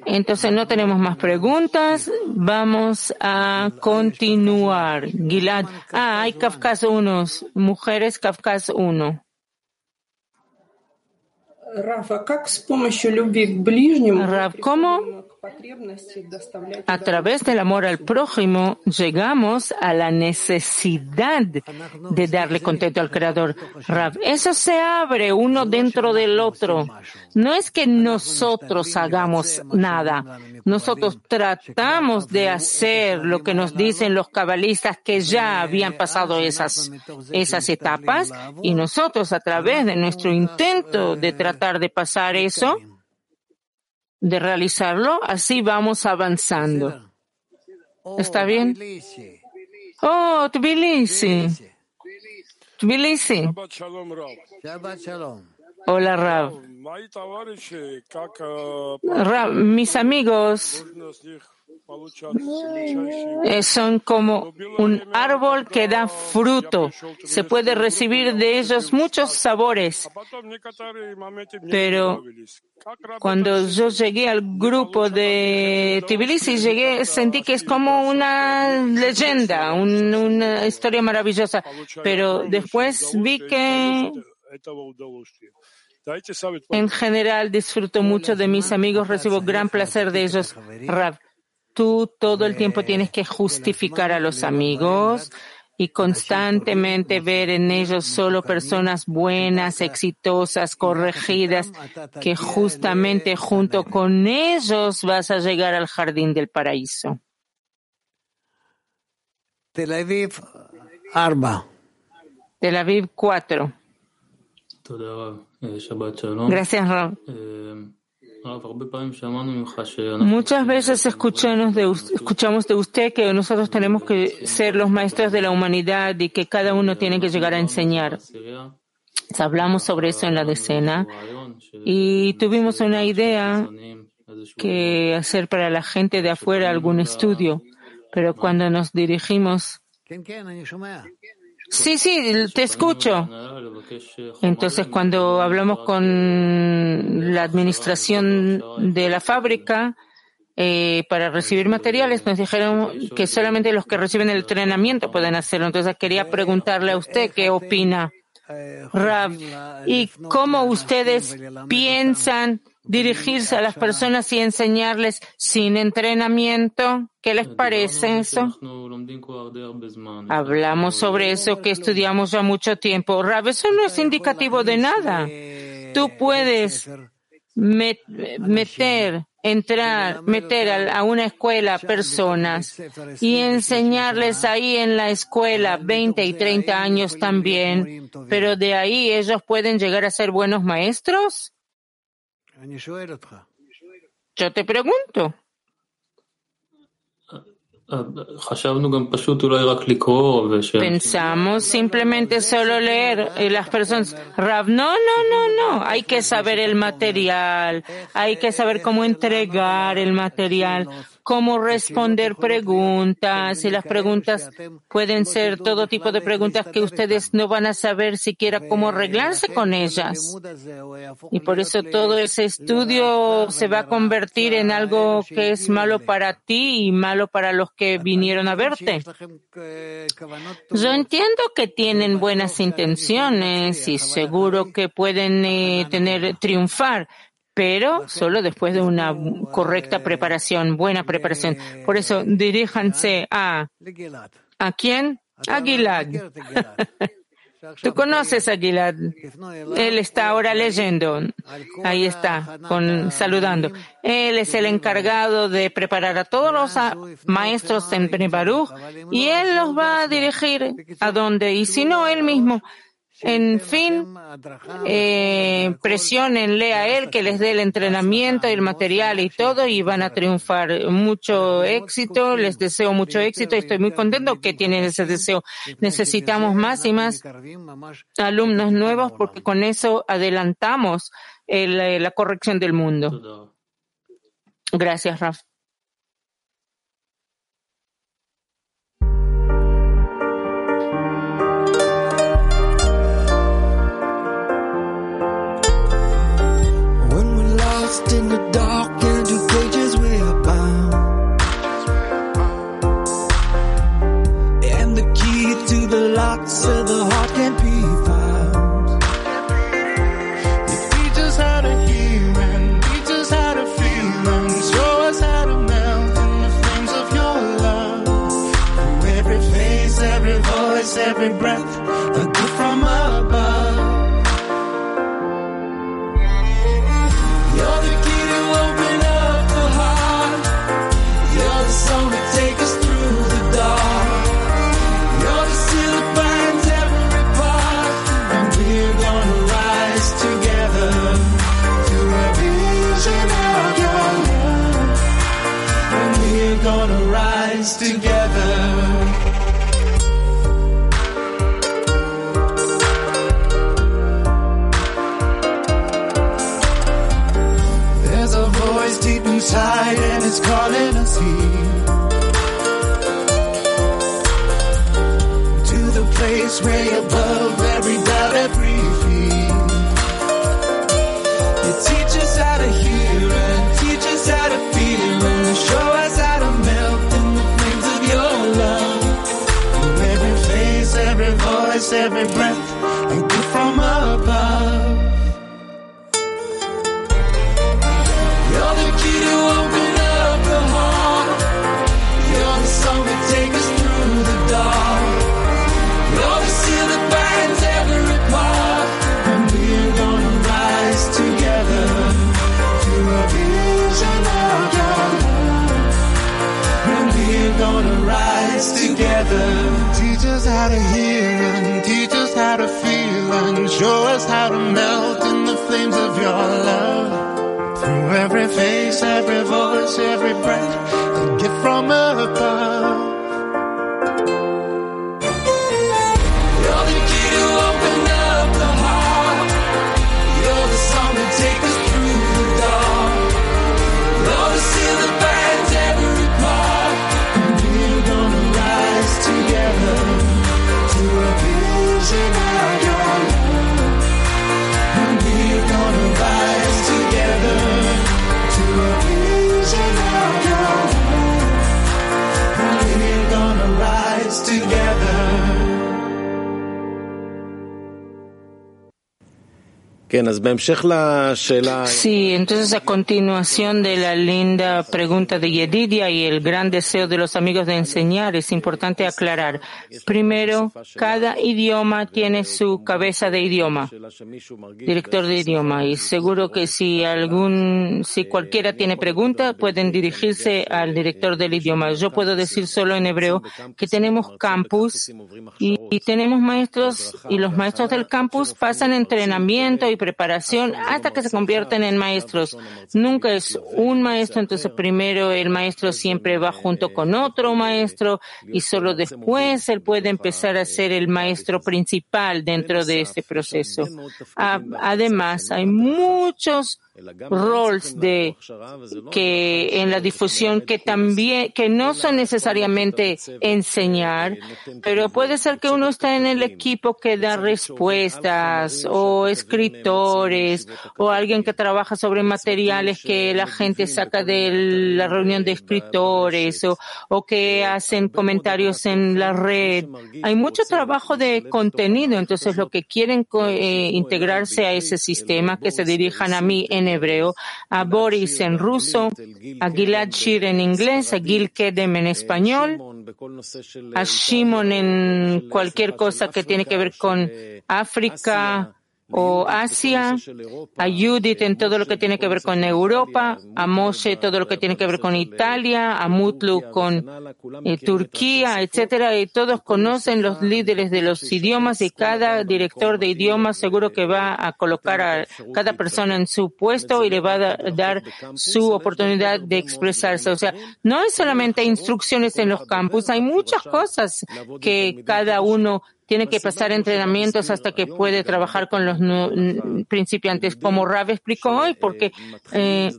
Entonces no tenemos más preguntas. Vamos a continuar. Gilad. Ah, hay Kafkas 1. Mujeres Kafkas 1. Rav, ¿cómo a través del amor al prójimo llegamos a la necesidad de darle contento al Creador? Rav, eso se abre uno dentro del otro. No es que nosotros hagamos nada. Nosotros tratamos de hacer lo que nos dicen los cabalistas que ya habían pasado esas, esas etapas y nosotros a través de nuestro intento de tratar de pasar eso, de realizarlo, así vamos avanzando. ¿Está bien? Oh, Tbilisi. Tbilisi. Hola, Rab. Mis amigos eh, son como un árbol que da fruto. Se puede recibir de ellos muchos sabores. Pero cuando yo llegué al grupo de Tbilisi, llegué, sentí que es como una leyenda, una historia maravillosa. Pero después vi que en general disfruto mucho de mis amigos, recibo gran placer de ellos. Rab, tú todo el tiempo tienes que justificar a los amigos y constantemente ver en ellos solo personas buenas, exitosas, corregidas, que justamente junto con ellos vas a llegar al jardín del paraíso. Tel Aviv, Arba. Tel Aviv 4. Gracias, Rob. Muchas veces escuchamos de, escuchamos de usted que nosotros tenemos que ser los maestros de la humanidad y que cada uno tiene que llegar a enseñar. Hablamos sobre eso en la decena y tuvimos una idea que hacer para la gente de afuera algún estudio, pero cuando nos dirigimos Sí, sí, te escucho. Entonces, cuando hablamos con la administración de la fábrica eh, para recibir materiales, nos dijeron que solamente los que reciben el entrenamiento pueden hacerlo. Entonces, quería preguntarle a usted qué opina, Rav, y cómo ustedes piensan dirigirse a las personas y enseñarles sin entrenamiento. ¿Qué les parece eso? Hablamos sobre eso que estudiamos ya mucho tiempo. Rab, eso no es indicativo de nada. Tú puedes meter, entrar, meter a una escuela personas y enseñarles ahí en la escuela 20 y 30 años también, pero de ahí ellos pueden llegar a ser buenos maestros. Yo te pregunto. Pensamos simplemente solo leer y las personas, Rav, no, no, no, no, hay que saber el material, hay que saber cómo entregar el material, cómo responder preguntas y las preguntas pueden ser todo tipo de preguntas que ustedes no van a saber siquiera cómo arreglarse con ellas. Y por eso todo ese estudio se va a convertir en algo que es malo para ti y malo para los que vinieron a verte. Yo entiendo que tienen buenas intenciones y seguro que pueden eh, tener triunfar, pero solo después de una correcta preparación, buena preparación. Por eso diríjanse a ¿a quién? A Gilad. Tú conoces a Gilad. Él está ahora leyendo. Ahí está, con, saludando. Él es el encargado de preparar a todos los maestros en Baruch y él los va a dirigir a donde. Y si no, él mismo. En fin, eh, presionenle a él que les dé el entrenamiento y el material y todo y van a triunfar. Mucho éxito, les deseo mucho éxito y estoy muy contento que tienen ese deseo. Necesitamos más y más alumnos nuevos porque con eso adelantamos el, la corrección del mundo. Gracias, Raf. Lost in the dark and two pages we are bound. And the key to the lock so the heart can be found. You teach us how to hear and teach us how to feel and show us how to melt in the flames of your love. Through every face, every voice, every breath, radio. How to hear and teach us how to feel and show us how to melt in the flames of your love. Through every face, every voice, every breath, a gift from above. Sí, entonces a continuación de la linda pregunta de Yedidia y el gran deseo de los amigos de enseñar, es importante aclarar. Primero, cada idioma tiene su cabeza de idioma, director de idioma, y seguro que si algún, si cualquiera tiene pregunta, pueden dirigirse al director del idioma. Yo puedo decir solo en hebreo que tenemos campus y, y tenemos maestros y los maestros del campus pasan entrenamiento y preparación hasta que se convierten en maestros. Nunca es un maestro, entonces primero el maestro siempre va junto con otro maestro y solo después él puede empezar a ser el maestro principal dentro de este proceso. Además, hay muchos roles de que en la difusión que también que no son necesariamente enseñar, pero puede ser que uno está en el equipo que da respuestas o escritores o alguien que trabaja sobre materiales que la gente saca de la reunión de escritores o, o que hacen comentarios en la red. Hay mucho trabajo de contenido, entonces lo que quieren eh, integrarse a ese sistema, que se dirijan a mí en hebreo, a Boris en ruso, a Gilad Shir en inglés, a Gil Kedem en español, a Shimon en cualquier cosa que tiene que ver con África o Asia, a Judith en todo lo que tiene que ver con Europa, a Moshe todo lo que tiene que ver con Italia, a Mutlu con eh, Turquía, etcétera, y todos conocen los líderes de los idiomas y cada director de idiomas seguro que va a colocar a cada persona en su puesto y le va a da- dar su oportunidad de expresarse. O sea, no es solamente instrucciones en los campus, hay muchas cosas que cada uno tiene que pasar entrenamientos hasta que puede trabajar con los principiantes, como Rav explicó hoy, porque eh,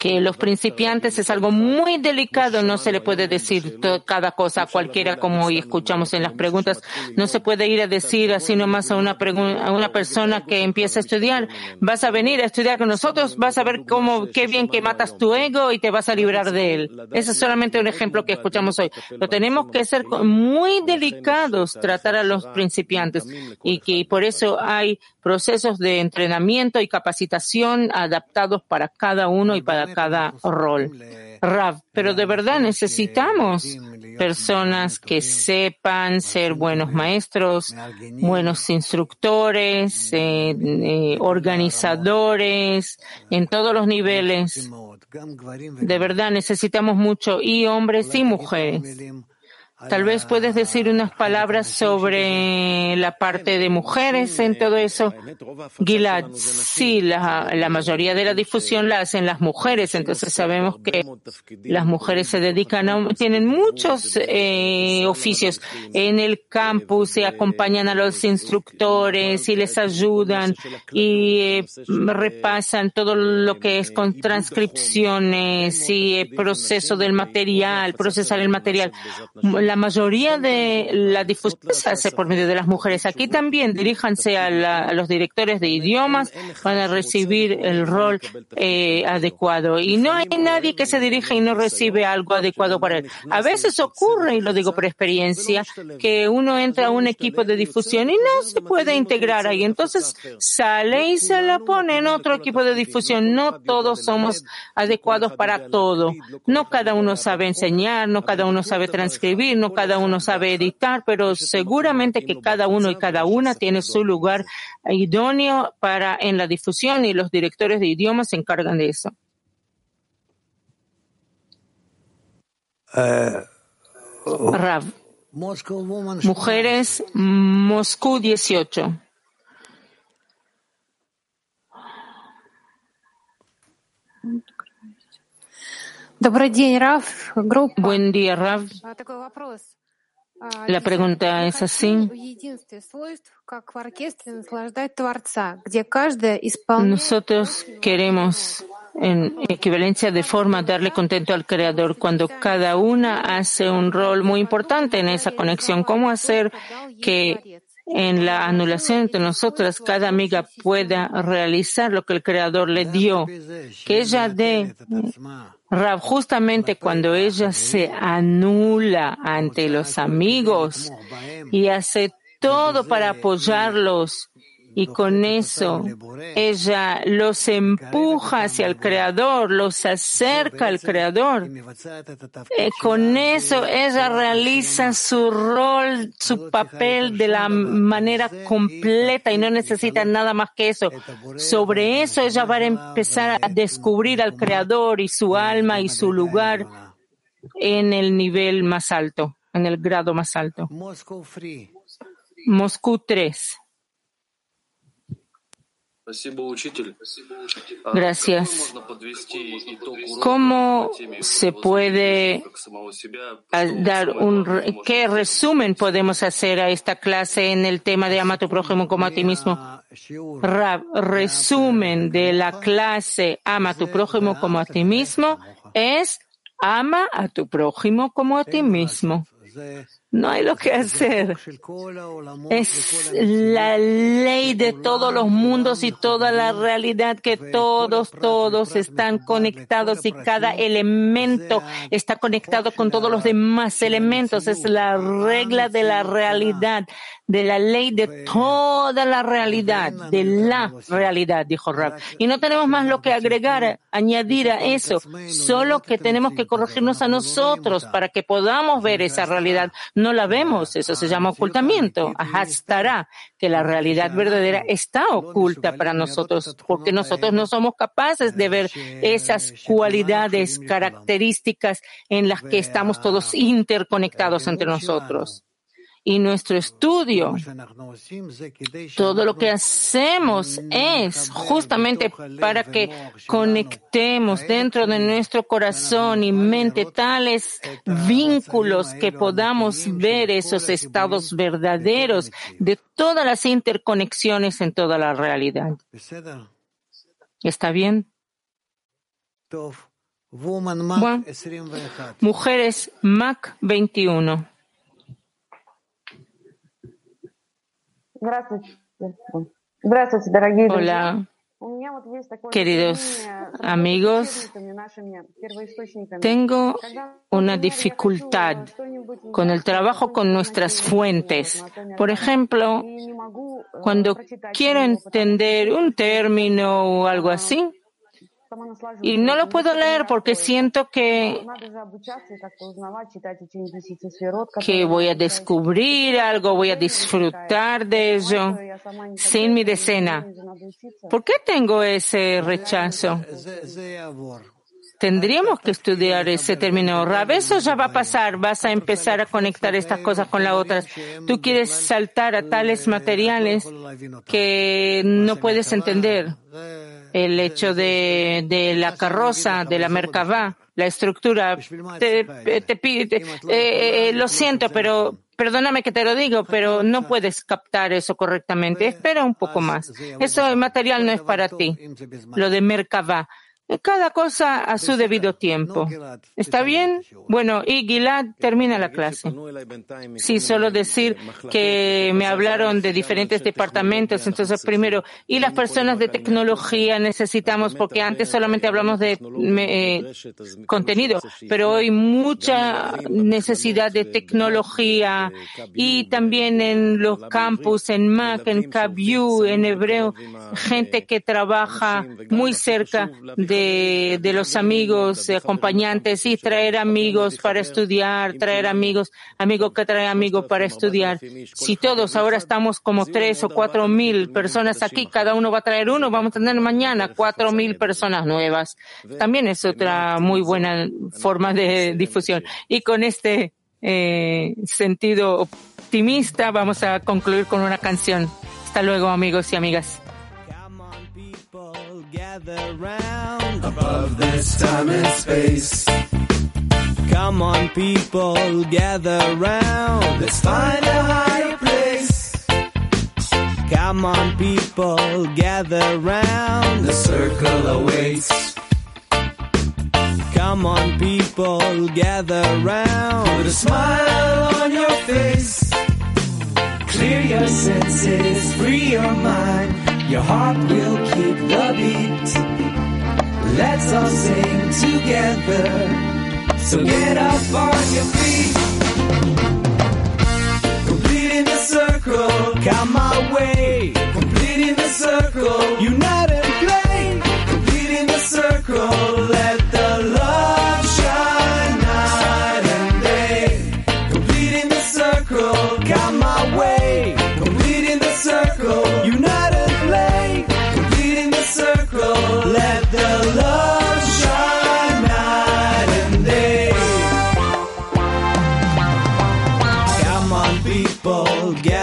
que los principiantes es algo muy delicado, no se le puede decir cada cosa a cualquiera, como hoy escuchamos en las preguntas. No se puede ir a decir así nomás a una, a una persona que empieza a estudiar, vas a venir a estudiar con nosotros, vas a ver cómo, qué bien que matas tu ego y te vas a librar de él. Ese es solamente un ejemplo que escuchamos hoy. Lo tenemos que ser muy delicados, tratar a los principiantes. Y que por eso hay procesos de entrenamiento y capacitación adaptados para cada uno y para cada rol. Rav, pero de verdad necesitamos personas que sepan ser buenos maestros, buenos instructores, eh, eh, organizadores, en todos los niveles. De verdad necesitamos mucho, y hombres y mujeres. Tal vez puedes decir unas palabras sobre la parte de mujeres en todo eso. Gilad, sí, la, mayoría de la difusión la hacen las mujeres, entonces sabemos que las mujeres se dedican a, tienen muchos eh, oficios en el campus, se acompañan a los instructores y les ayudan y eh, repasan todo lo que es con transcripciones y eh, proceso del material, procesar el material. Mayoría de la difusión se hace por medio de las mujeres. Aquí también diríjanse a, la- a los directores de idiomas para recibir el rol eh, adecuado. Y no hay nadie que se dirija y no recibe algo adecuado para él. A veces ocurre, y lo digo por experiencia, que uno entra a un equipo de difusión y no se puede integrar ahí. Entonces sale y se la pone en otro equipo de difusión. No todos somos adecuados para todo. No cada uno sabe enseñar, no cada uno sabe transcribir, no cada uno sabe editar, pero seguramente que cada uno y cada una tiene su lugar idóneo para en la difusión y los directores de idiomas se encargan de eso. Rav. Mujeres, Moscú 18. Buen día, Rav. La pregunta es así. Nosotros queremos, en equivalencia de forma, darle contento al Creador cuando cada una hace un rol muy importante en esa conexión. ¿Cómo hacer que en la anulación entre nosotras cada amiga pueda realizar lo que el Creador le dio? Que ella dé Rab, justamente cuando ella se anula ante los amigos y hace todo para apoyarlos y con eso ella los empuja hacia el Creador, los acerca al Creador. Eh, con eso ella realiza su rol, su papel de la manera completa y no necesita nada más que eso. Sobre eso ella va a empezar a descubrir al Creador y su alma y su lugar en el nivel más alto, en el grado más alto. Moscú 3. Gracias. ¿Cómo se puede dar un, qué resumen podemos hacer a esta clase en el tema de ama a tu prójimo como a ti mismo? Rab, resumen de la clase ama a tu prójimo como a ti mismo es ama a tu prójimo como a ti mismo. No hay lo que hacer. Es la ley de todos los mundos y toda la realidad que todos, todos están conectados y cada elemento está conectado con todos los demás elementos. Es la regla de la realidad, de la ley de toda la realidad, de la realidad, dijo Rab. Y no tenemos más lo que agregar, añadir a eso, solo que tenemos que corregirnos a nosotros para que podamos ver esa realidad. No la vemos, eso se llama ocultamiento. Ajá, estará que la realidad verdadera está oculta para nosotros, porque nosotros no somos capaces de ver esas cualidades, características en las que estamos todos interconectados entre nosotros. Y nuestro estudio. Todo lo que hacemos es justamente para que conectemos dentro de nuestro corazón y mente tales vínculos que podamos ver esos estados verdaderos de todas las interconexiones en toda la realidad. ¿Está bien? Bueno, mujeres Mac 21. Hola, queridos amigos. Tengo una dificultad con el trabajo con nuestras fuentes. Por ejemplo, cuando quiero entender un término o algo así, y no lo puedo leer porque siento que, que voy a descubrir algo, voy a disfrutar de ello sin mi decena. ¿Por qué tengo ese rechazo? Tendríamos que estudiar ese término. Rab, eso ya va a pasar. Vas a empezar a conectar estas cosas con las otras. Tú quieres saltar a tales materiales que no puedes entender el hecho de, de la carroza, de la Merkavá, la estructura. Te, te, eh, eh, lo siento, pero perdóname que te lo digo, pero no puedes captar eso correctamente. Espera un poco más. Eso material no es para ti. Lo de Merkavá. Cada cosa a su debido tiempo. ¿Está bien? Bueno, y Gilad termina la clase. Sí, solo decir que me hablaron de diferentes departamentos. Entonces, primero, y las personas de tecnología necesitamos, porque antes solamente hablamos de eh, contenido, pero hoy mucha necesidad de tecnología y también en los campus, en Mac, en KBU, en hebreo, gente que trabaja muy cerca de de, los amigos, acompañantes y traer amigos para estudiar, traer amigos, amigos que traen amigos para estudiar. Si todos ahora estamos como tres o cuatro mil personas aquí, cada uno va a traer uno, vamos a tener mañana cuatro mil personas nuevas. También es otra muy buena forma de difusión. Y con este eh, sentido optimista vamos a concluir con una canción. Hasta luego amigos y amigas. Gather round above this time and space. Come on, people, gather round. Let's find a higher place. Come on, people, gather round. The circle awaits. Come on, people, gather round. Put a smile on your face. Clear your senses, free your mind. Your heart will keep the beat. Let's all sing together. So get up on your feet. Completing the circle, come my way. Completing the circle, unite and play. Completing the circle, let the love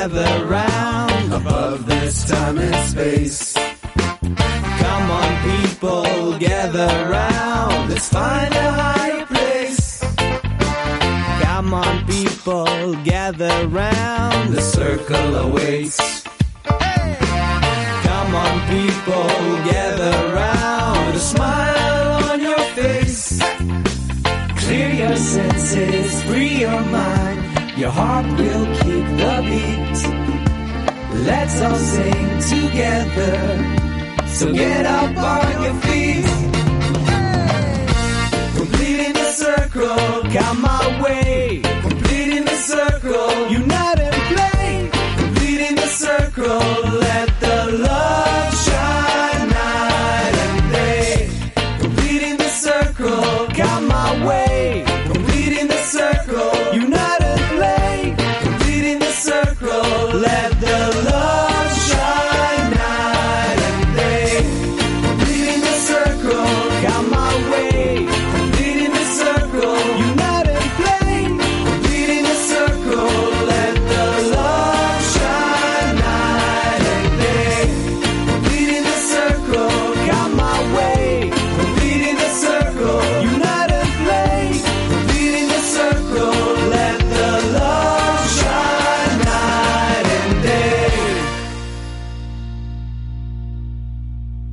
gather round above this time and space. Come on, people, gather round. Let's find a higher place. Come on, people, gather round. The circle awaits. Come on, people, gather round. A smile on your face. Clear your senses, free your mind. Your heart will keep the beat. Let's all sing together. So get up on your feet. Completing the circle, come my way. Completing the circle, unite and play. Completing the circle, let the Let the love